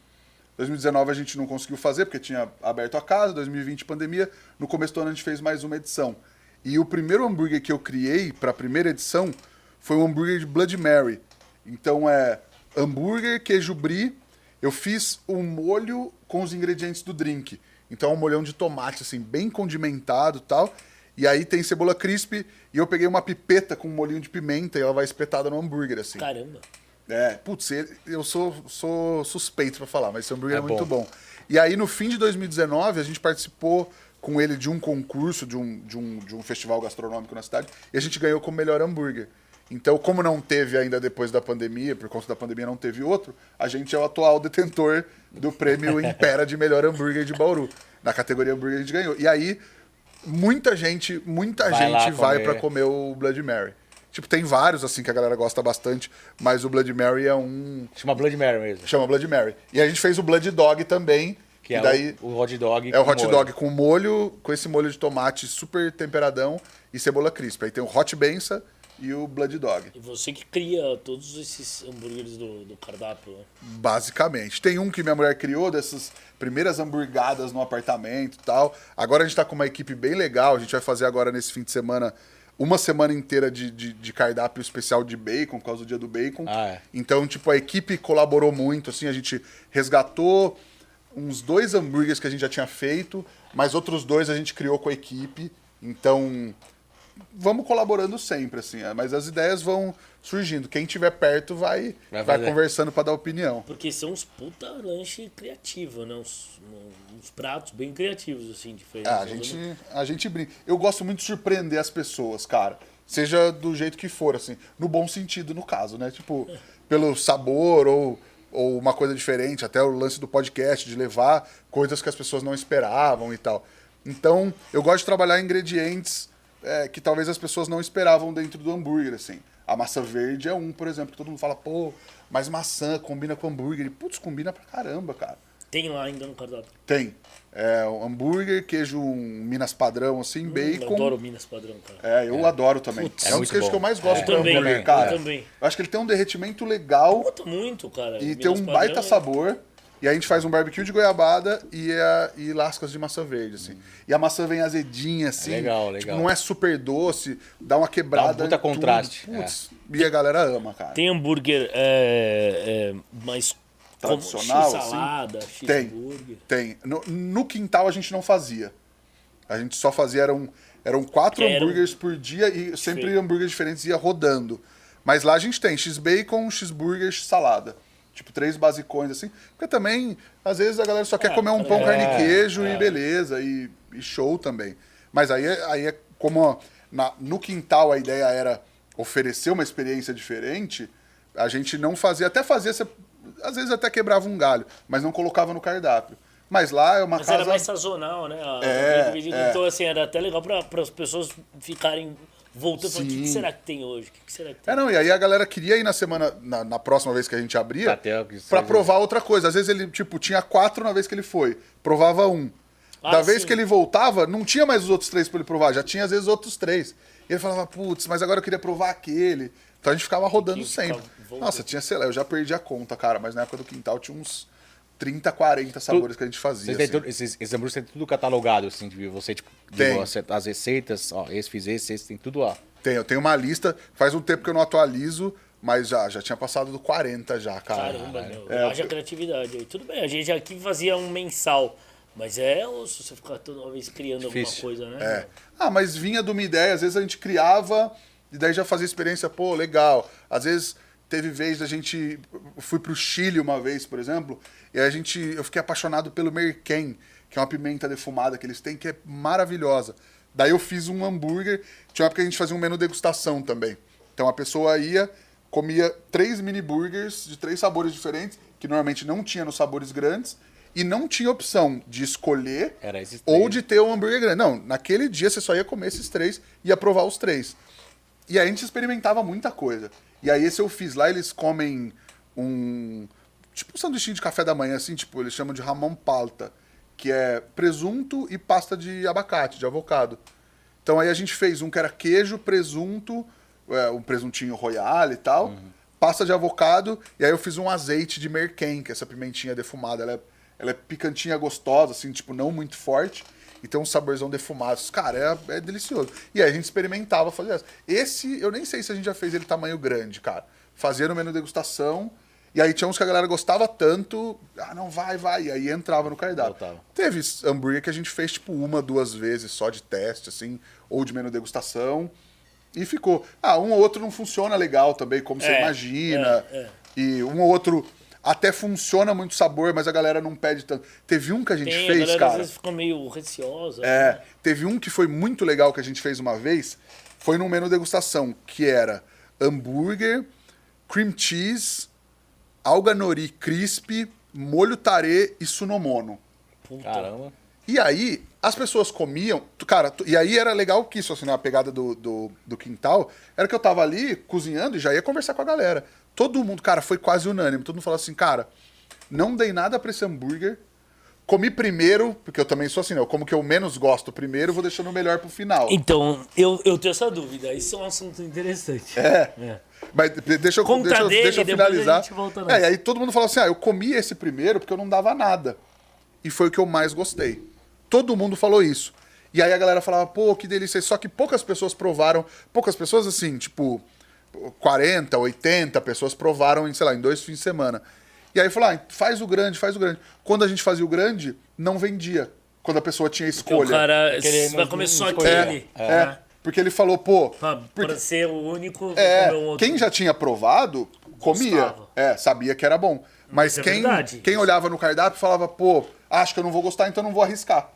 2019 a gente não conseguiu fazer, porque tinha aberto a casa, 2020 pandemia. No começo do ano a gente fez mais uma edição. E o primeiro hambúrguer que eu criei para a primeira edição foi um hambúrguer de Blood Mary. Então é hambúrguer, queijo brie. Eu fiz o molho com os ingredientes do drink. Então é um molhão de tomate, assim, bem condimentado e tal. E aí tem cebola crisp. E eu peguei uma pipeta com um molhinho de pimenta e ela vai espetada no hambúrguer, assim. Caramba. É, putz, eu sou, sou suspeito pra falar, mas esse hambúrguer é, É muito bom. bom. E aí, no fim de 2019, a gente participou com ele de um concurso, de um, de um, de um festival gastronômico na cidade, e a gente ganhou como melhor hambúrguer. Então, como não teve ainda depois da pandemia, por conta da pandemia não teve outro, a gente é o atual detentor do prêmio *laughs* Impera de melhor hambúrguer de Bauru. Na categoria hambúrguer a gente ganhou. E aí, muita gente, muita Vai gente vai pra comer o Blood Mary. Tipo, tem vários, assim, que a galera gosta bastante, mas o Blood Mary é um... Chama Blood Mary mesmo. Chama Blood Mary. E a gente fez o Blood Dog também, Que é daí... o, o hot dog. É o hot molho. dog com molho, com esse molho de tomate super temperadão e cebola crisp. Aí tem o hot bença e o blood dog. E você que cria todos esses hambúrgueres do, do cardápio, né? Basicamente. Tem um que minha mulher criou dessas primeiras hamburgadas no apartamento e tal. Agora a gente tá com uma equipe bem legal. A gente vai fazer agora nesse fim de semana uma semana inteira de, de, de cardápio especial de bacon, por causa do dia do bacon. Ah, é. Então, tipo, a equipe colaborou muito, assim, a gente resgatou uns dois hambúrgueres que a gente já tinha feito, mas outros dois a gente criou com a equipe. Então, vamos colaborando sempre, assim, é, mas as ideias vão surgindo. Quem tiver perto vai, Vai vai, conversando para dar opinião. Porque são uns puta lanche criativo, né? Uns, uns pratos bem criativos, assim, diferentes. Ah, a gente, a gente brinca. Eu gosto muito de surpreender as pessoas, cara. Seja do jeito que for, assim. No bom sentido, no caso, né? Tipo, *laughs* pelo sabor ou, ou uma coisa diferente. Até o lance do podcast, de levar coisas que as pessoas não esperavam e tal. Então, eu gosto de trabalhar ingredientes é, que talvez as pessoas não esperavam dentro do hambúrguer, assim. A massa verde é um, por exemplo, que todo mundo fala, pô, mas maçã combina com hambúrguer. E, putz, combina pra caramba, cara. Tem lá ainda no cardápio. Tem. É, um hambúrguer, queijo um Minas padrão, assim, Eu bacon. adoro Minas padrão, cara. É, eu adoro também. Putz, é é um muito dos queijos bom. que eu mais gosto É. do Eu também, hambúrguer, eu cara. também. Eu acho que ele tem um derretimento legal Conta muito, cara. e Minas tem um padrão baita é- sabor. E a gente faz um barbecue de goiabada e, a, e lascas de maçã verde, assim. E a maçã vem azedinha, assim. legal, tipo, legal. não é super doce, dá uma quebrada. Dá um puta contraste, Putz, e a galera ama, cara. Tem hambúrguer é, é, mais como Tradicional, assim? X-salada, Tem. X-burger. Tem. No, no quintal a gente não fazia. A gente só fazia, eram, eram quatro eram- hambúrgueres por dia e sempre Diferente. hambúrgueres diferentes ia rodando. Mas lá a gente tem X-bacon, X-burger, X-salada. Tipo, três basicões assim. Porque também, às vezes, a galera só quer É, comer um pão, é, carne e queijo é. e beleza. E, e show também. Mas aí, é- aí é como na- no quintal a ideia era oferecer uma experiência diferente, a gente não fazia, até fazia, você- às vezes até quebrava um galho, mas não colocava no cardápio. Mas lá é uma Mas casa. era mais sazonal, né? A- É, é. Então, assim, era até legal para as pessoas ficarem voltando. falando, O que, será que tem hoje? O que, que será que tem? É, não, e aí a galera queria ir na semana, na, na próxima vez que a gente abria, seja. provar outra coisa. Às vezes ele, tipo, tinha quatro na vez que ele foi, provava um. Ah, da vez sim. que ele voltava, não tinha mais os outros três pra ele provar, já tinha às vezes outros três. E ele falava, putz, mas agora eu queria provar aquele. Então a gente ficava rodando sempre. Nossa, tinha, sei lá, eu já perdi a conta, cara, mas na época do quintal tinha uns 30, 40 sabores que a gente fazia. Assim. tudo- esses, esses hambúrgueres têm tudo catalogado, assim, de você, tipo, de Tem. as receitas, ó, esse fiz esse, esse tem tudo lá. Tem, eu tenho uma lista, faz um tempo que eu não atualizo, mas já, já tinha passado do 40 já, cara. Caramba, meu. É, haja eu- criatividade aí. Tudo bem, a gente aqui fazia um mensal. Mas é osso você ficar toda vez criando Difícil. alguma coisa, né? É. Ah, mas vinha de uma ideia, às vezes a gente criava e daí já fazia experiência, pô, legal. Às vezes teve vez da gente. eu Fui pro Chile uma vez, por exemplo, e a gente. Eu fiquei apaixonado pelo merquém, que é uma pimenta defumada que eles têm, que é maravilhosa. Daí eu fiz um hambúrguer. Tinha uma época que a gente fazia um menu degustação também. Então a pessoa ia, comia três mini burgers de três sabores diferentes, que normalmente não tinha nos sabores grandes, e não tinha opção de escolher ou de ter um hambúrguer grande. Não, naquele dia você só ia comer esses três e ia provar os três. E aí a gente experimentava muita coisa. E aí esse eu fiz lá, eles comem um. Tipo um sanduichinho de café da manhã, assim, tipo, eles chamam de ramon palta, que é presunto e pasta de abacate, de avocado. Então aí a gente fez um que era queijo, presunto, é, um presuntinho royale e tal, pasta de avocado, e aí eu fiz um azeite de merquém, que é essa pimentinha defumada. Ela é, ela é picantinha gostosa, assim, tipo, não muito forte. E tem um saborzão defumado. Cara, é, é delicioso. E aí a gente experimentava fazer essa. Esse, eu nem sei se a gente já fez ele tamanho grande, cara. Fazia no menu degustação. E aí tinha uns que a galera gostava tanto. Ah, não, vai, vai. E aí entrava no cardápio. Voltava. Teve hambúrguer que a gente fez, tipo, uma, duas vezes só de teste, assim, ou de menu degustação. E ficou. Ah, um ou outro não funciona legal também, como você É, imagina. é, é. E um ou outro até funciona muito sabor, mas a galera não pede tanto. Teve um que a gente Tem, a fez, galera cara. às vezes fica meio receosa. É, teve um que foi muito legal que a gente fez uma vez, foi num menu degustação, que era hambúrguer, cream cheese, alga nori crisp, molho tarê e sunomono. Puta. Caramba. E aí, as pessoas comiam. Cara, e aí era legal que isso, assim, né, a pegada do, do, do quintal, era que eu tava ali cozinhando e já ia conversar com a galera. Todo mundo, cara, foi quase unânime. Todo mundo falou assim, cara, não dei nada pra esse hambúrguer. Comi primeiro, porque eu também sou assim, né? Eu como que eu menos gosto primeiro, vou deixando o melhor pro final. Então, eu, eu tenho essa dúvida. Isso é um assunto interessante. É. Mas de- deixa eu, Conta deixa, eu- dele, deixa eu depois finalizar. a gente volta é, e aí todo mundo falou assim: ah, eu comi esse primeiro porque eu não dava nada. E foi o que eu mais gostei. Todo mundo falou isso. E aí a galera falava, pô, que delícia. Só que poucas pessoas provaram. Poucas pessoas, assim, tipo, 40, 80 pessoas provaram em, sei lá, em dois fins de semana. E aí falou, ah, faz o grande, faz o grande. Quando a gente fazia o grande, não vendia. Quando a pessoa tinha Porque o escolha. cara vai não- comer não só escolheu. aquele. É, né? porque ele falou, pô. Pra, porque- pra ser o único, é, comer um outro. quem já tinha provado, comia. Gostava. É, sabia que era bom. Mas Mas é quem, verdade. quem olhava no cardápio falava, pô, acho que eu não vou gostar, então não vou arriscar.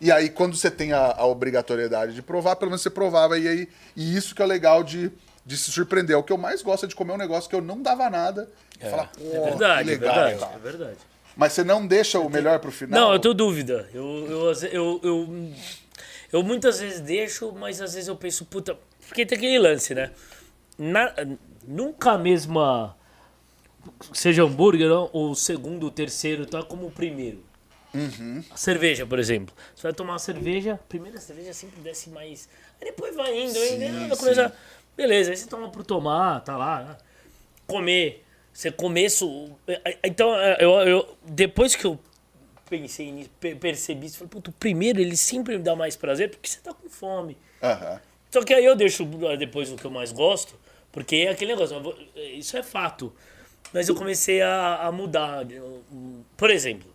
E aí, quando você tem a, a obrigatoriedade de provar, pelo menos você provava. E, aí, e isso que é legal de, de se surpreender. O que eu mais gosto é de comer um negócio que eu não dava nada. E falar, pô, É verdade, que legal. é verdade, é verdade. Mas você não deixa o melhor pro final? Não, eu tenho dúvida. Eu, eu, eu, eu, eu muitas vezes deixo, mas às vezes eu penso, puta. Porque tem aquele lance, né? Na- nunca a mesma. Seja hambúrguer ou o segundo, o terceiro, tá como o primeiro. Uhum. A cerveja, por exemplo. Você vai tomar uma cerveja, a primeira cerveja sempre desce mais. Aí depois vai indo, Sim, ainda começa. Beleza, aí você toma pro tomar, tá lá. né? Comer. Você começo. Então, eu, eu, depois que eu pensei nisso, pe- percebi isso, falei, puto, o primeiro ele sempre me dá mais prazer porque você tá com fome. Aham. Só que aí eu deixo depois o que eu mais gosto, porque é aquele negócio, vou- isso é fato. Mas eu comecei a, a mudar. Eu- Por exemplo,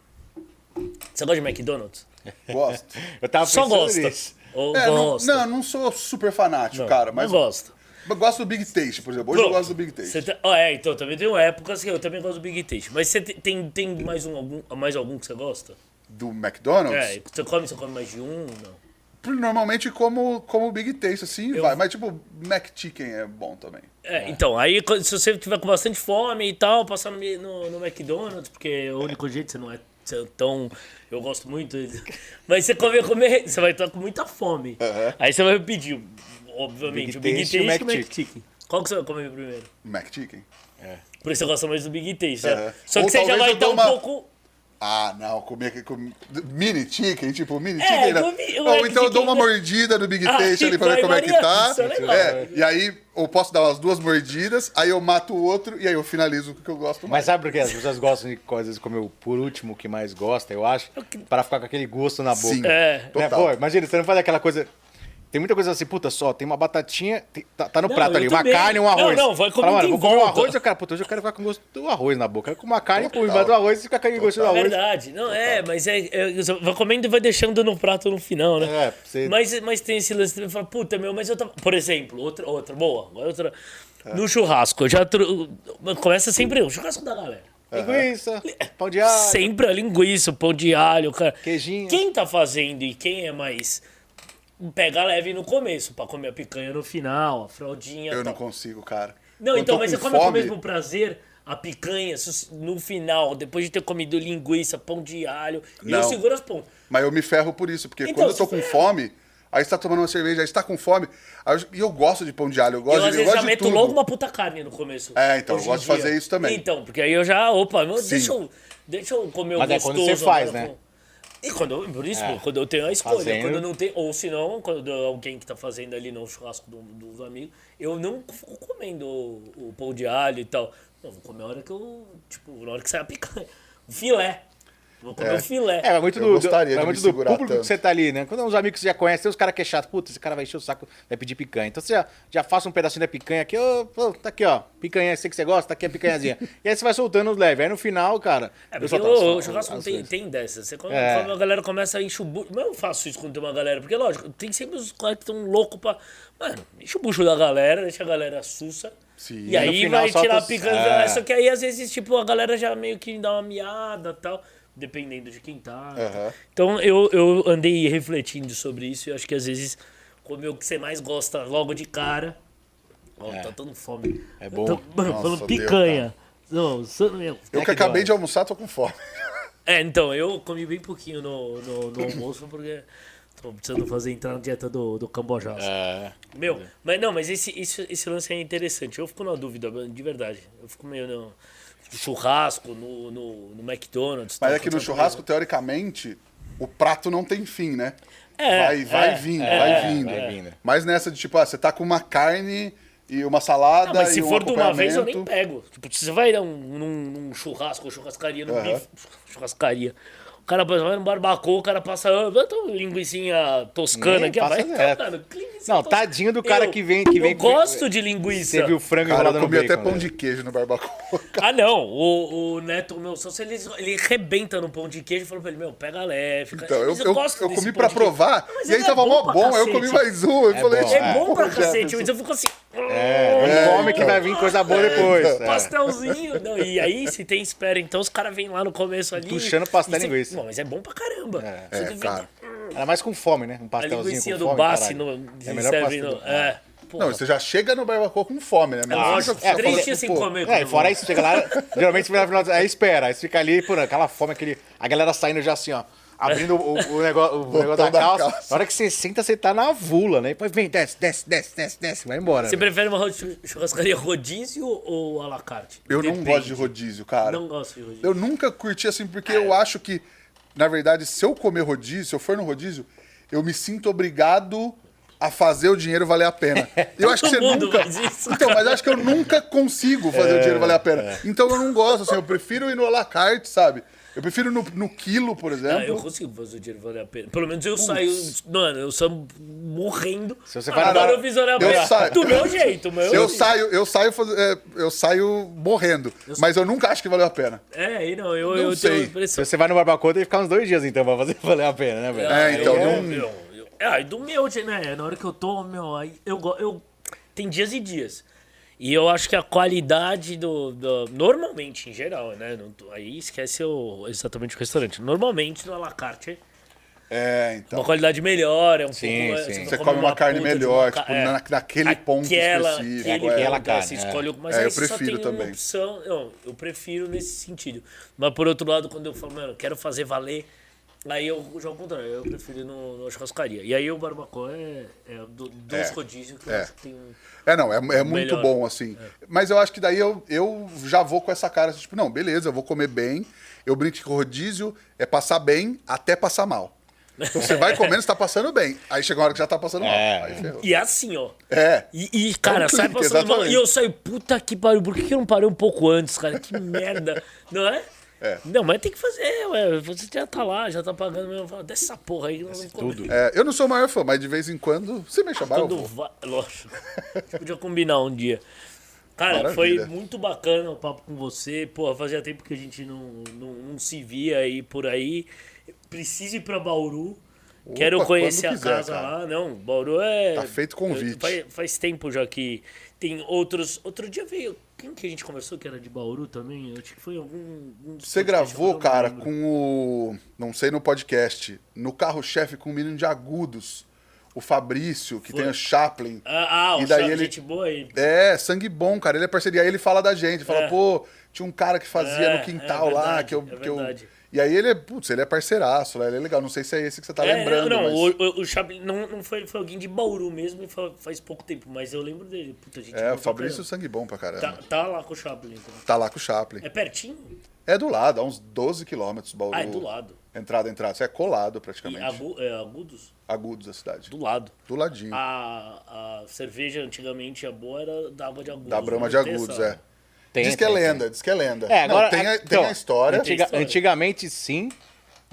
você gosta de McDonald's? Gosto. *laughs* Eu tava Só gosta. Ou É, não, gosta? não, não sou super fanático, Não, cara, mas não gosta. Eu gosto do Big Taste, por exemplo. Hoje eu Pronto. gosto do Big Taste. Tá- ah, é, então, também tem épocas que eu também gosto do Big Taste. Mas você tem, tem, tem mais, um, algum, mais algum que você gosta? Do McDonald's? É, você come, você come mais de um? Não. Normalmente como, como Big Taste, assim, vai. Mas, tipo, Mac Chicken é bom também. É, então, aí se você tiver com bastante fome e tal, passar no, no, no McDonald's, porque é o único jeito, você não é tão. Eu gosto muito. *laughs* Mas você comer, comer, você vai estar com muita fome. Aham. Aí você vai pedir, obviamente, Big o Big Taste Taste e o e o Mac McChicken. Qual que você vai comer primeiro? Mac Chicken. Por isso você gosta mais do Big Taste, né? Aham. Só Ou que você já vai eu estar dou um uma- pouco. Ah, não, comer aqui com mini chicken, tipo, mini É, chicken. né? comi- Ou Mac então eu dou Chicken- uma mordida no Big Ah, Taste ali pra ver como é que tá. isso é legal. É, e aí eu posso dar umas duas mordidas, aí eu mato o outro e aí eu finalizo com o que eu gosto Mas mais. sabe por quê? As pessoas gostam de coisas comer o por último o que mais gosta, eu acho, para ficar com aquele gosto na boca. Sim. É. Né? Total. Pô, imagina, você não faz aquela coisa. Tem muita coisa assim, puta, só tem uma batatinha, tem- tá, tá no Não, prato ali, uma também. carne e um arroz. Não, não, vai Fala, comendo mano, vou comer um arroz, eu quero, puta, hoje eu quero ficar com gosto do arroz na boca. Eu com uma carne, pô, Total. embaixo do arroz e fica aquele gosto do É arroz. verdade. Não, é, mas é, é, você vai comendo e vai deixando no prato no final, né? É, você- mas, mas tem esse lance de falar, puta, meu, mas eu tava. Por exemplo, outra, outra, boa. Outra, No churrasco, eu já. tro- Começa sempre o churrasco da galera. Linguiça, pão de alho. Sempre a linguiça, o pão de alho, cara. Queijinho. Quem tá fazendo e quem é mais. Pega leve no começo, pra comer a picanha no final, a fraldinha. Eu tal. não consigo, cara. Não, Eu então, mas com você come com o fome, mesmo prazer a picanha no final, depois de ter comido linguiça, pão de alho. E eu Não. seguro as pontas. Mas eu me ferro por isso, porque Então, quando eu tô com ferra. fome, aí você tá tomando uma cerveja, aí você tá com fome. aí eu- E eu gosto de pão de alho, eu gosto eu, às de, eu vezes, gosto já meto tudo. logo uma puta carne no começo. É, então, eu gosto de fazer isso também. Então, porque aí eu já, opa, Sim. deixa eu, deixa eu comer o Mas é gostoso. quando você faz, né? E quando por isso, É. quando eu tenho a escolha, Fazendo. quando não tenho, ou se não, quando alguém que tá fazendo ali no churrasco do- dos amigos, eu não fico comendo o, o pão de alho e tal. Não, vou comer a hora que eu, tipo, na hora que sai a picanha. Filé. Vou comer É. o filé. É, vai muito Eu do, gostaria vai de muito me do segurar público tanto. que você tá ali, né? Quando é uns amigos que você já conhece, tem uns caras que é chato. Puta, esse cara vai encher o saco, vai pedir picanha. Então você já, já faça um pedacinho da picanha aqui, ô, pô, tá aqui, ó. Picanha, sei que você gosta, tá aqui a picanhazinha. *laughs* e aí você vai soltando os leves. Aí no final, cara. É, eu porque só tá- o, o churrasco as tem, coisas. tem dessas. Você come, É. come, a galera começa a encher o bucho. Mas eu faço isso quando tem uma galera, porque lógico, tem sempre os caras que estão loucos pra. Mano, enche o bucho da galera, deixa a galera sussa. Sim. E aí vai tirar a picanha. É. Só que aí às vezes, tipo, a galera já meio que dá uma miada e tal. Dependendo de quem tá. Aham. Então eu, eu andei refletindo sobre isso e acho que às vezes comer o que você mais gosta logo de cara. Ó, tá dando fome. É bom. Tô- mano, falando picanha. Não, só- meu, Eu que acabei de almoçar, tô com fome. *laughs* é, então, eu comi bem pouquinho no, no, no almoço porque tô precisando fazer entrar na dieta do, do Cambojaço. É. Meu, mas não, mas esse, esse, esse lance é interessante. Eu fico na dúvida, de verdade. Eu fico meio no churrasco, no, no, no McDonald's. Mas tal, é que no churrasco, teoricamente, o prato não tem fim, né? É, vai vai é, vindo, é, vai vindo. vai vindo. Mas nessa de tipo, ah, você tá com uma carne e uma salada Não, mas e se um for de uma vez, eu nem pego. Tipo, você vai num, num, num churrasco, churrascaria, num Aham. bife, *laughs* churrascaria. O cara passa, vai no barbacoa, o cara passa, ah, linguicinha toscana aqui, vai, mano, linguiça Não, tadinho do cara Eu- que vem- que vem- Eu gosto de linguiça. Você viu o frango Cara, enrolado eu no comi até bacon, pão né? de queijo no barbacoa. *laughs* Ah, não. O, o Neto, meu sócio, ele, ele arrebenta no pão de queijo e falou pra ele, meu, pega leve. Fica... Então, eu, eu, gosto eu comi pra provar, Mas e aí é tava mó bom, aí eu comi mais um. Eu É falei, bom, tipo, É bom pra cacete, mas eu fico assim... É, não come que vai vir coisa boa depois. é. *laughs* Pastelzinho. Não, e aí, se tem espera, então os caras vêm lá no começo ali. Tuchando pastel e você- Não, mas é bom pra caramba. É. Você É. Era mais com fome, né? Um pastelzinho com do fome, Bassi no, É melhor serve no, É. Porra. Não, você já chega no barbacoa com fome, né? Ah, assim, lógico, você três dias sem pô, comer. É, fora isso, chega lá, *laughs* geralmente você vai final, aí espera, aí você fica ali, por aquela fome, aquele, a galera saindo já assim, ó, abrindo o, o negócio, o negócio da, da calça. calça. Na hora que você senta, você tá na vula, né? Depois vem, desce, desce, desce, desce, desce, vai embora. Você velho. prefere uma churrascaria rodízio ou à la carte? Eu não Depende. gosto de rodízio, cara. Não gosto de rodízio. Eu nunca curti assim, porque eu acho que, na verdade, se eu comer rodízio, se eu for no rodízio, eu me sinto obrigado a fazer o dinheiro valer a pena. *laughs* Eu acho que você nunca. isso, então, mas acho que eu nunca consigo fazer o dinheiro valer a pena. É. Então eu não gosto, assim, eu prefiro ir no à la carte, sabe? Eu prefiro no, no quilo, por Ah, exemplo. eu consigo fazer o dinheiro valer a pena. Pelo menos eu saio. Mano, eu saio morrendo. Se você vai Agora eu fiz valer a Eu pena. saio- Do meu jeito, meu. Eu saio, eu saio, é, eu saio morrendo, mas eu nunca acho que valeu a pena. É, aí não, eu, Não eu sei. tenho a Se você vai no barbacoa, tem que ficar uns dois dias então pra fazer *laughs* valer a pena, né, velho? É, então, eu, não- eu, eu, é, e do meu, né? Na hora que eu tô, meu, aí eu, eu tem dias e dias. E eu acho que a qualidade do, do- normalmente em geral, né? não aí esquece o, exatamente o restaurante. Normalmente no à la carte É, então. uma qualidade melhor, é um Sim, pouco mais, sim. Você come uma carne puta de melhor, tipo, na- naquele ponto aquela, específico, Aquele, é. aquela você carne, escolhe, o- mas É, aí eu você só prefiro tem uma também. opção. Não, eu prefiro nesse sentido. Mas por outro lado, quando eu falo, mano, eu quero fazer valer, aí eu jogo ao contrário, eu prefiro ir no, no churrascaria. E aí o barbacoa é, é do, dos É, rodízios que eu é. acho que tem um... É, não, é, é muito Melhor. bom, assim. Mas eu acho que daí eu, eu já vou com essa cara, assim, tipo, não, beleza, eu vou comer bem. Eu brinco que o rodízio é passar bem até passar mal. Então você vai comendo, você tá passando bem. Aí chega uma hora que já tá passando mal. É. Aí ferrou. E é assim, ó. É. E, e, cara, É um sai clique, passando mal. exatamente. E eu saio, puta que pariu, por que que eu não parei um pouco antes, cara? Que merda. Não é? É. Não, mas tem que fazer, ué. Você já tá lá, já tá pagando mesmo. Fala, Desce essa porra aí, comer. tudo. É, eu não sou o maior fã, mas de vez em quando, se me chamar, eu Quando vou. vai. Lógico. A gente podia combinar um dia. Cara, Maravilha. foi muito bacana o papo com você. Pô, fazia tempo que a gente não, não, não se via aí por aí. Preciso ir pra Bauru. Quero Opa, conhecer quando a quiser, casa cara. lá. Não, Bauru é. Tá feito convite. Faz, faz tempo já que tem outros. Outro dia veio. Quem que a gente conversou que era de Bauru também? Eu acho que foi algum. um Você gravou, cara, lembro. com o. Não sei no podcast. No carro-chefe com o menino de agudos. O Fabrício, que tem o Chaplin. Ah, ah E o daí Chaves, ele- gente boa aí. É, sangue bom, cara. Ele é parceria. Aí ele fala da gente, fala, É. pô, tinha um cara que fazia É, no quintal é lá, verdade, que eu. é que eu... E aí ele é, putz, ele é parceiraço, né? ele é legal. Não sei se é esse que você tá É, lembrando. não, mas... o, o, o Chaplin não, não foi, foi alguém de Bauru mesmo fa- faz pouco tempo, mas eu lembro dele. Puta, gente É, o Fabrício sangue bom pra caramba. Tá, tá lá com o Chaplin. Então. Tá lá com o Chaplin. É pertinho? É do lado, a uns 12 quilômetros, Bauru. Ah, é do lado. Entrada, entrada. Você é colado praticamente. agu, é, agudos? Agudos da cidade. Do lado. Do ladinho. A, a cerveja antigamente a boa era da água de agudos. da Brahma não de Agudos, essa- é. Tem, diz que é lenda, diz que é lenda. É, agora. Não, tem, a, então, tem a história. antiga- história. antigamente sim,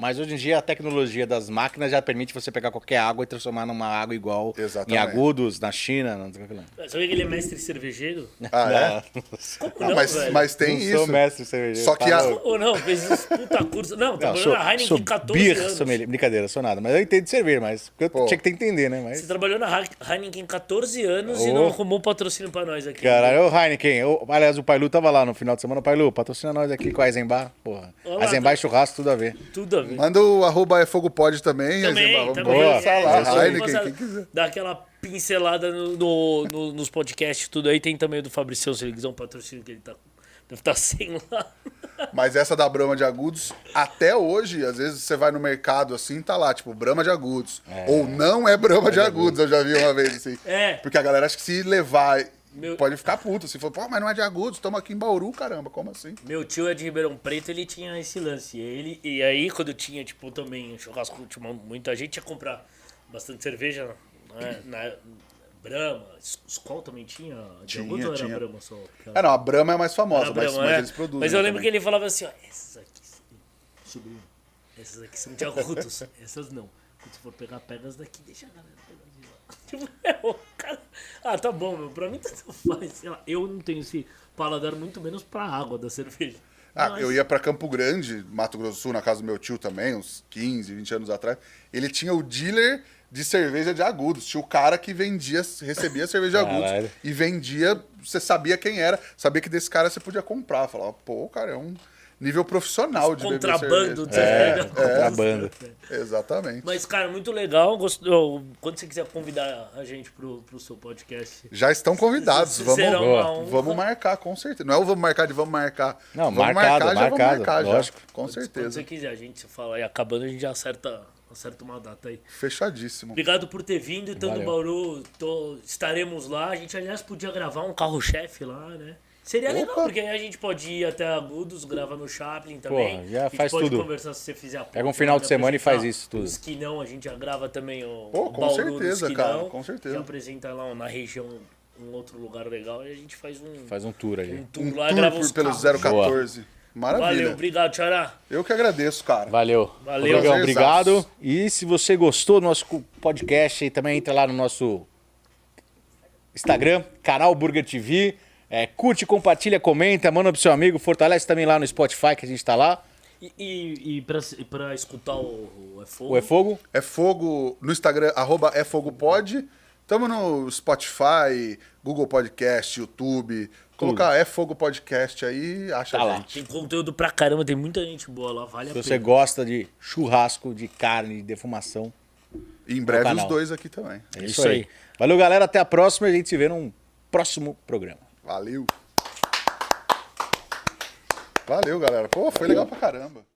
mas hoje em dia a tecnologia das máquinas já permite você pegar qualquer água e transformar numa água igual Exatamente. em agudos, na China. Não sei o que lá. Sabia que ele é mestre cervejeiro? Ah, é? Como Não, não, mas, velho? mas tem Não isso. sou mestre cervejeiro. Só que tá a-. Ou não, fez puta curso. Não, sou, na Heineken sou 14 beer anos. sommelier. Brincadeira, sou nada. Mas eu entendo de cerveja, mas porque eu Pô. tinha que ter entender, né? Mas... Você trabalhou na He- Heineken 14 anos e Ô. não arrumou patrocínio pra nós aqui. Caralho, ô Heineken. ô, aliás, o Pailu tava lá no final de semana. Pailu, patrocina nós aqui com a Eisenbar. Porra. Olá, Eisenbar tá- e churrasco, tudo a ver. Tudo a ver. Manda o arroba é fogo pode também. Também, vamos também. conversar é, lá. é, Heineken, quem quiser. Dar aquela pincelada no, no- no- nos podcasts, tudo aí. Tem também o do Fabricião, se ele quiser um patrocínio que ele tá. Deve estar *laughs* sem lá. Mas essa da Brahma de Agudos, até hoje, às vezes você vai no mercado assim, tá lá, tipo, Brahma de Agudos. Ou não é Brahma de Agudos, eu já vi uma vez assim. É. Porque a galera acha que se levar, Meu- pode ficar puto. Se for, pô, mas não é de Agudos, estamos aqui em Bauru, caramba, como assim? Meu tio é de Ribeirão Preto, ele tinha esse lance. E, ele, e aí, quando tinha, tipo, também churrasco, tinha muita gente ia comprar bastante cerveja, né? *clears throat* Na, Brahma, Skol também tinha? De Tinha, Agudo ou era tinha. Brahma só? É, não, a Brahma é mais famosa, Era mas, Brahma, mas é. eles produzem. Mas eu lembro que também. ele falava assim, ó, essas aqui, sobrinho, essas aqui são de agudos, *laughs* essas não. Você for pegar, pega as daqui, deixa a galera pegar de lá. *laughs* Tipo, é, o cara... Ah, tá bom, meu, pra mim tanto faz. Sei lá, eu não tenho esse paladar muito menos pra água da cerveja. Ah, Mas- eu ia pra Campo Grande, Mato Grosso do Sul, na casa do meu tio também, uns 15, 20 anos atrás. Ele tinha o dealer de cerveja de agudos. Tinha o cara que vendia, recebia cerveja de agudos Caralho. e vendia, você sabia quem era, sabia que desse cara você podia comprar. Falava, pô, cara, é um nível profissional de beber Contrabando de cerveja. cerveja. contrabando. É, exatamente. Mas, cara, muito legal. Quando você quiser convidar a gente pro, pro seu podcast. Já estão convidados, se- vamos, uma honra. vamos marcar, com certeza. Não é o vamos marcar de vamos marcar. Não, vamos marcado, marcar, já vamos marcado, marcar, já. lógico. Com Quando certeza. você quiser, a gente fala aí, acabando, a gente já acerta, acerta uma data aí. Fechadíssimo. Obrigado por ter vindo, no Valeu. Bauru, tô- estaremos lá. A gente, aliás, podia gravar um carro-chefe lá, né? Seria legal, Opa. porque aí a gente pode ir até Agudos, grava no Chaplin também. já A gente faz pode tudo. conversar se você fizer a Pega um final lá de semana e faz isso tudo. O Esquinão, a gente já grava também o Pô, com Bauru certeza, Esquinão. cara, com certeza. Já apresenta lá na região um outro lugar legal e a gente faz um, Faz um tour um ali. tour Um lá e tour grava por, os pelo carros. 014. Maravilha. Valeu, obrigado, Tchará. Eu que agradeço, cara. Valeu. Valeu. Rodrigão, obrigado. E se você gostou do nosso podcast, aí também entra lá no nosso Instagram, canal Burger TV. É, curte, compartilha, comenta, manda pro seu amigo, fortalece também lá no Spotify que a gente tá lá. E, e, e pra, pra escutar o, o É Fogo? O É Fogo. É fogo no Instagram, arroba é fogo pod. Tamo no Spotify, Google Podcast, YouTube. Colocar é fogo podcast aí, acha Tá a lá. Tem conteúdo pra caramba, tem muita gente boa lá, vale Se a você pena. gosta de churrasco, de carne, de defumação. E em breve os dois aqui também. É Isso isso aí. aí. Valeu, galera. Até a próxima. A gente se vê num próximo programa. Valeu. Valeu, galera. Pô, foi legal pra caramba.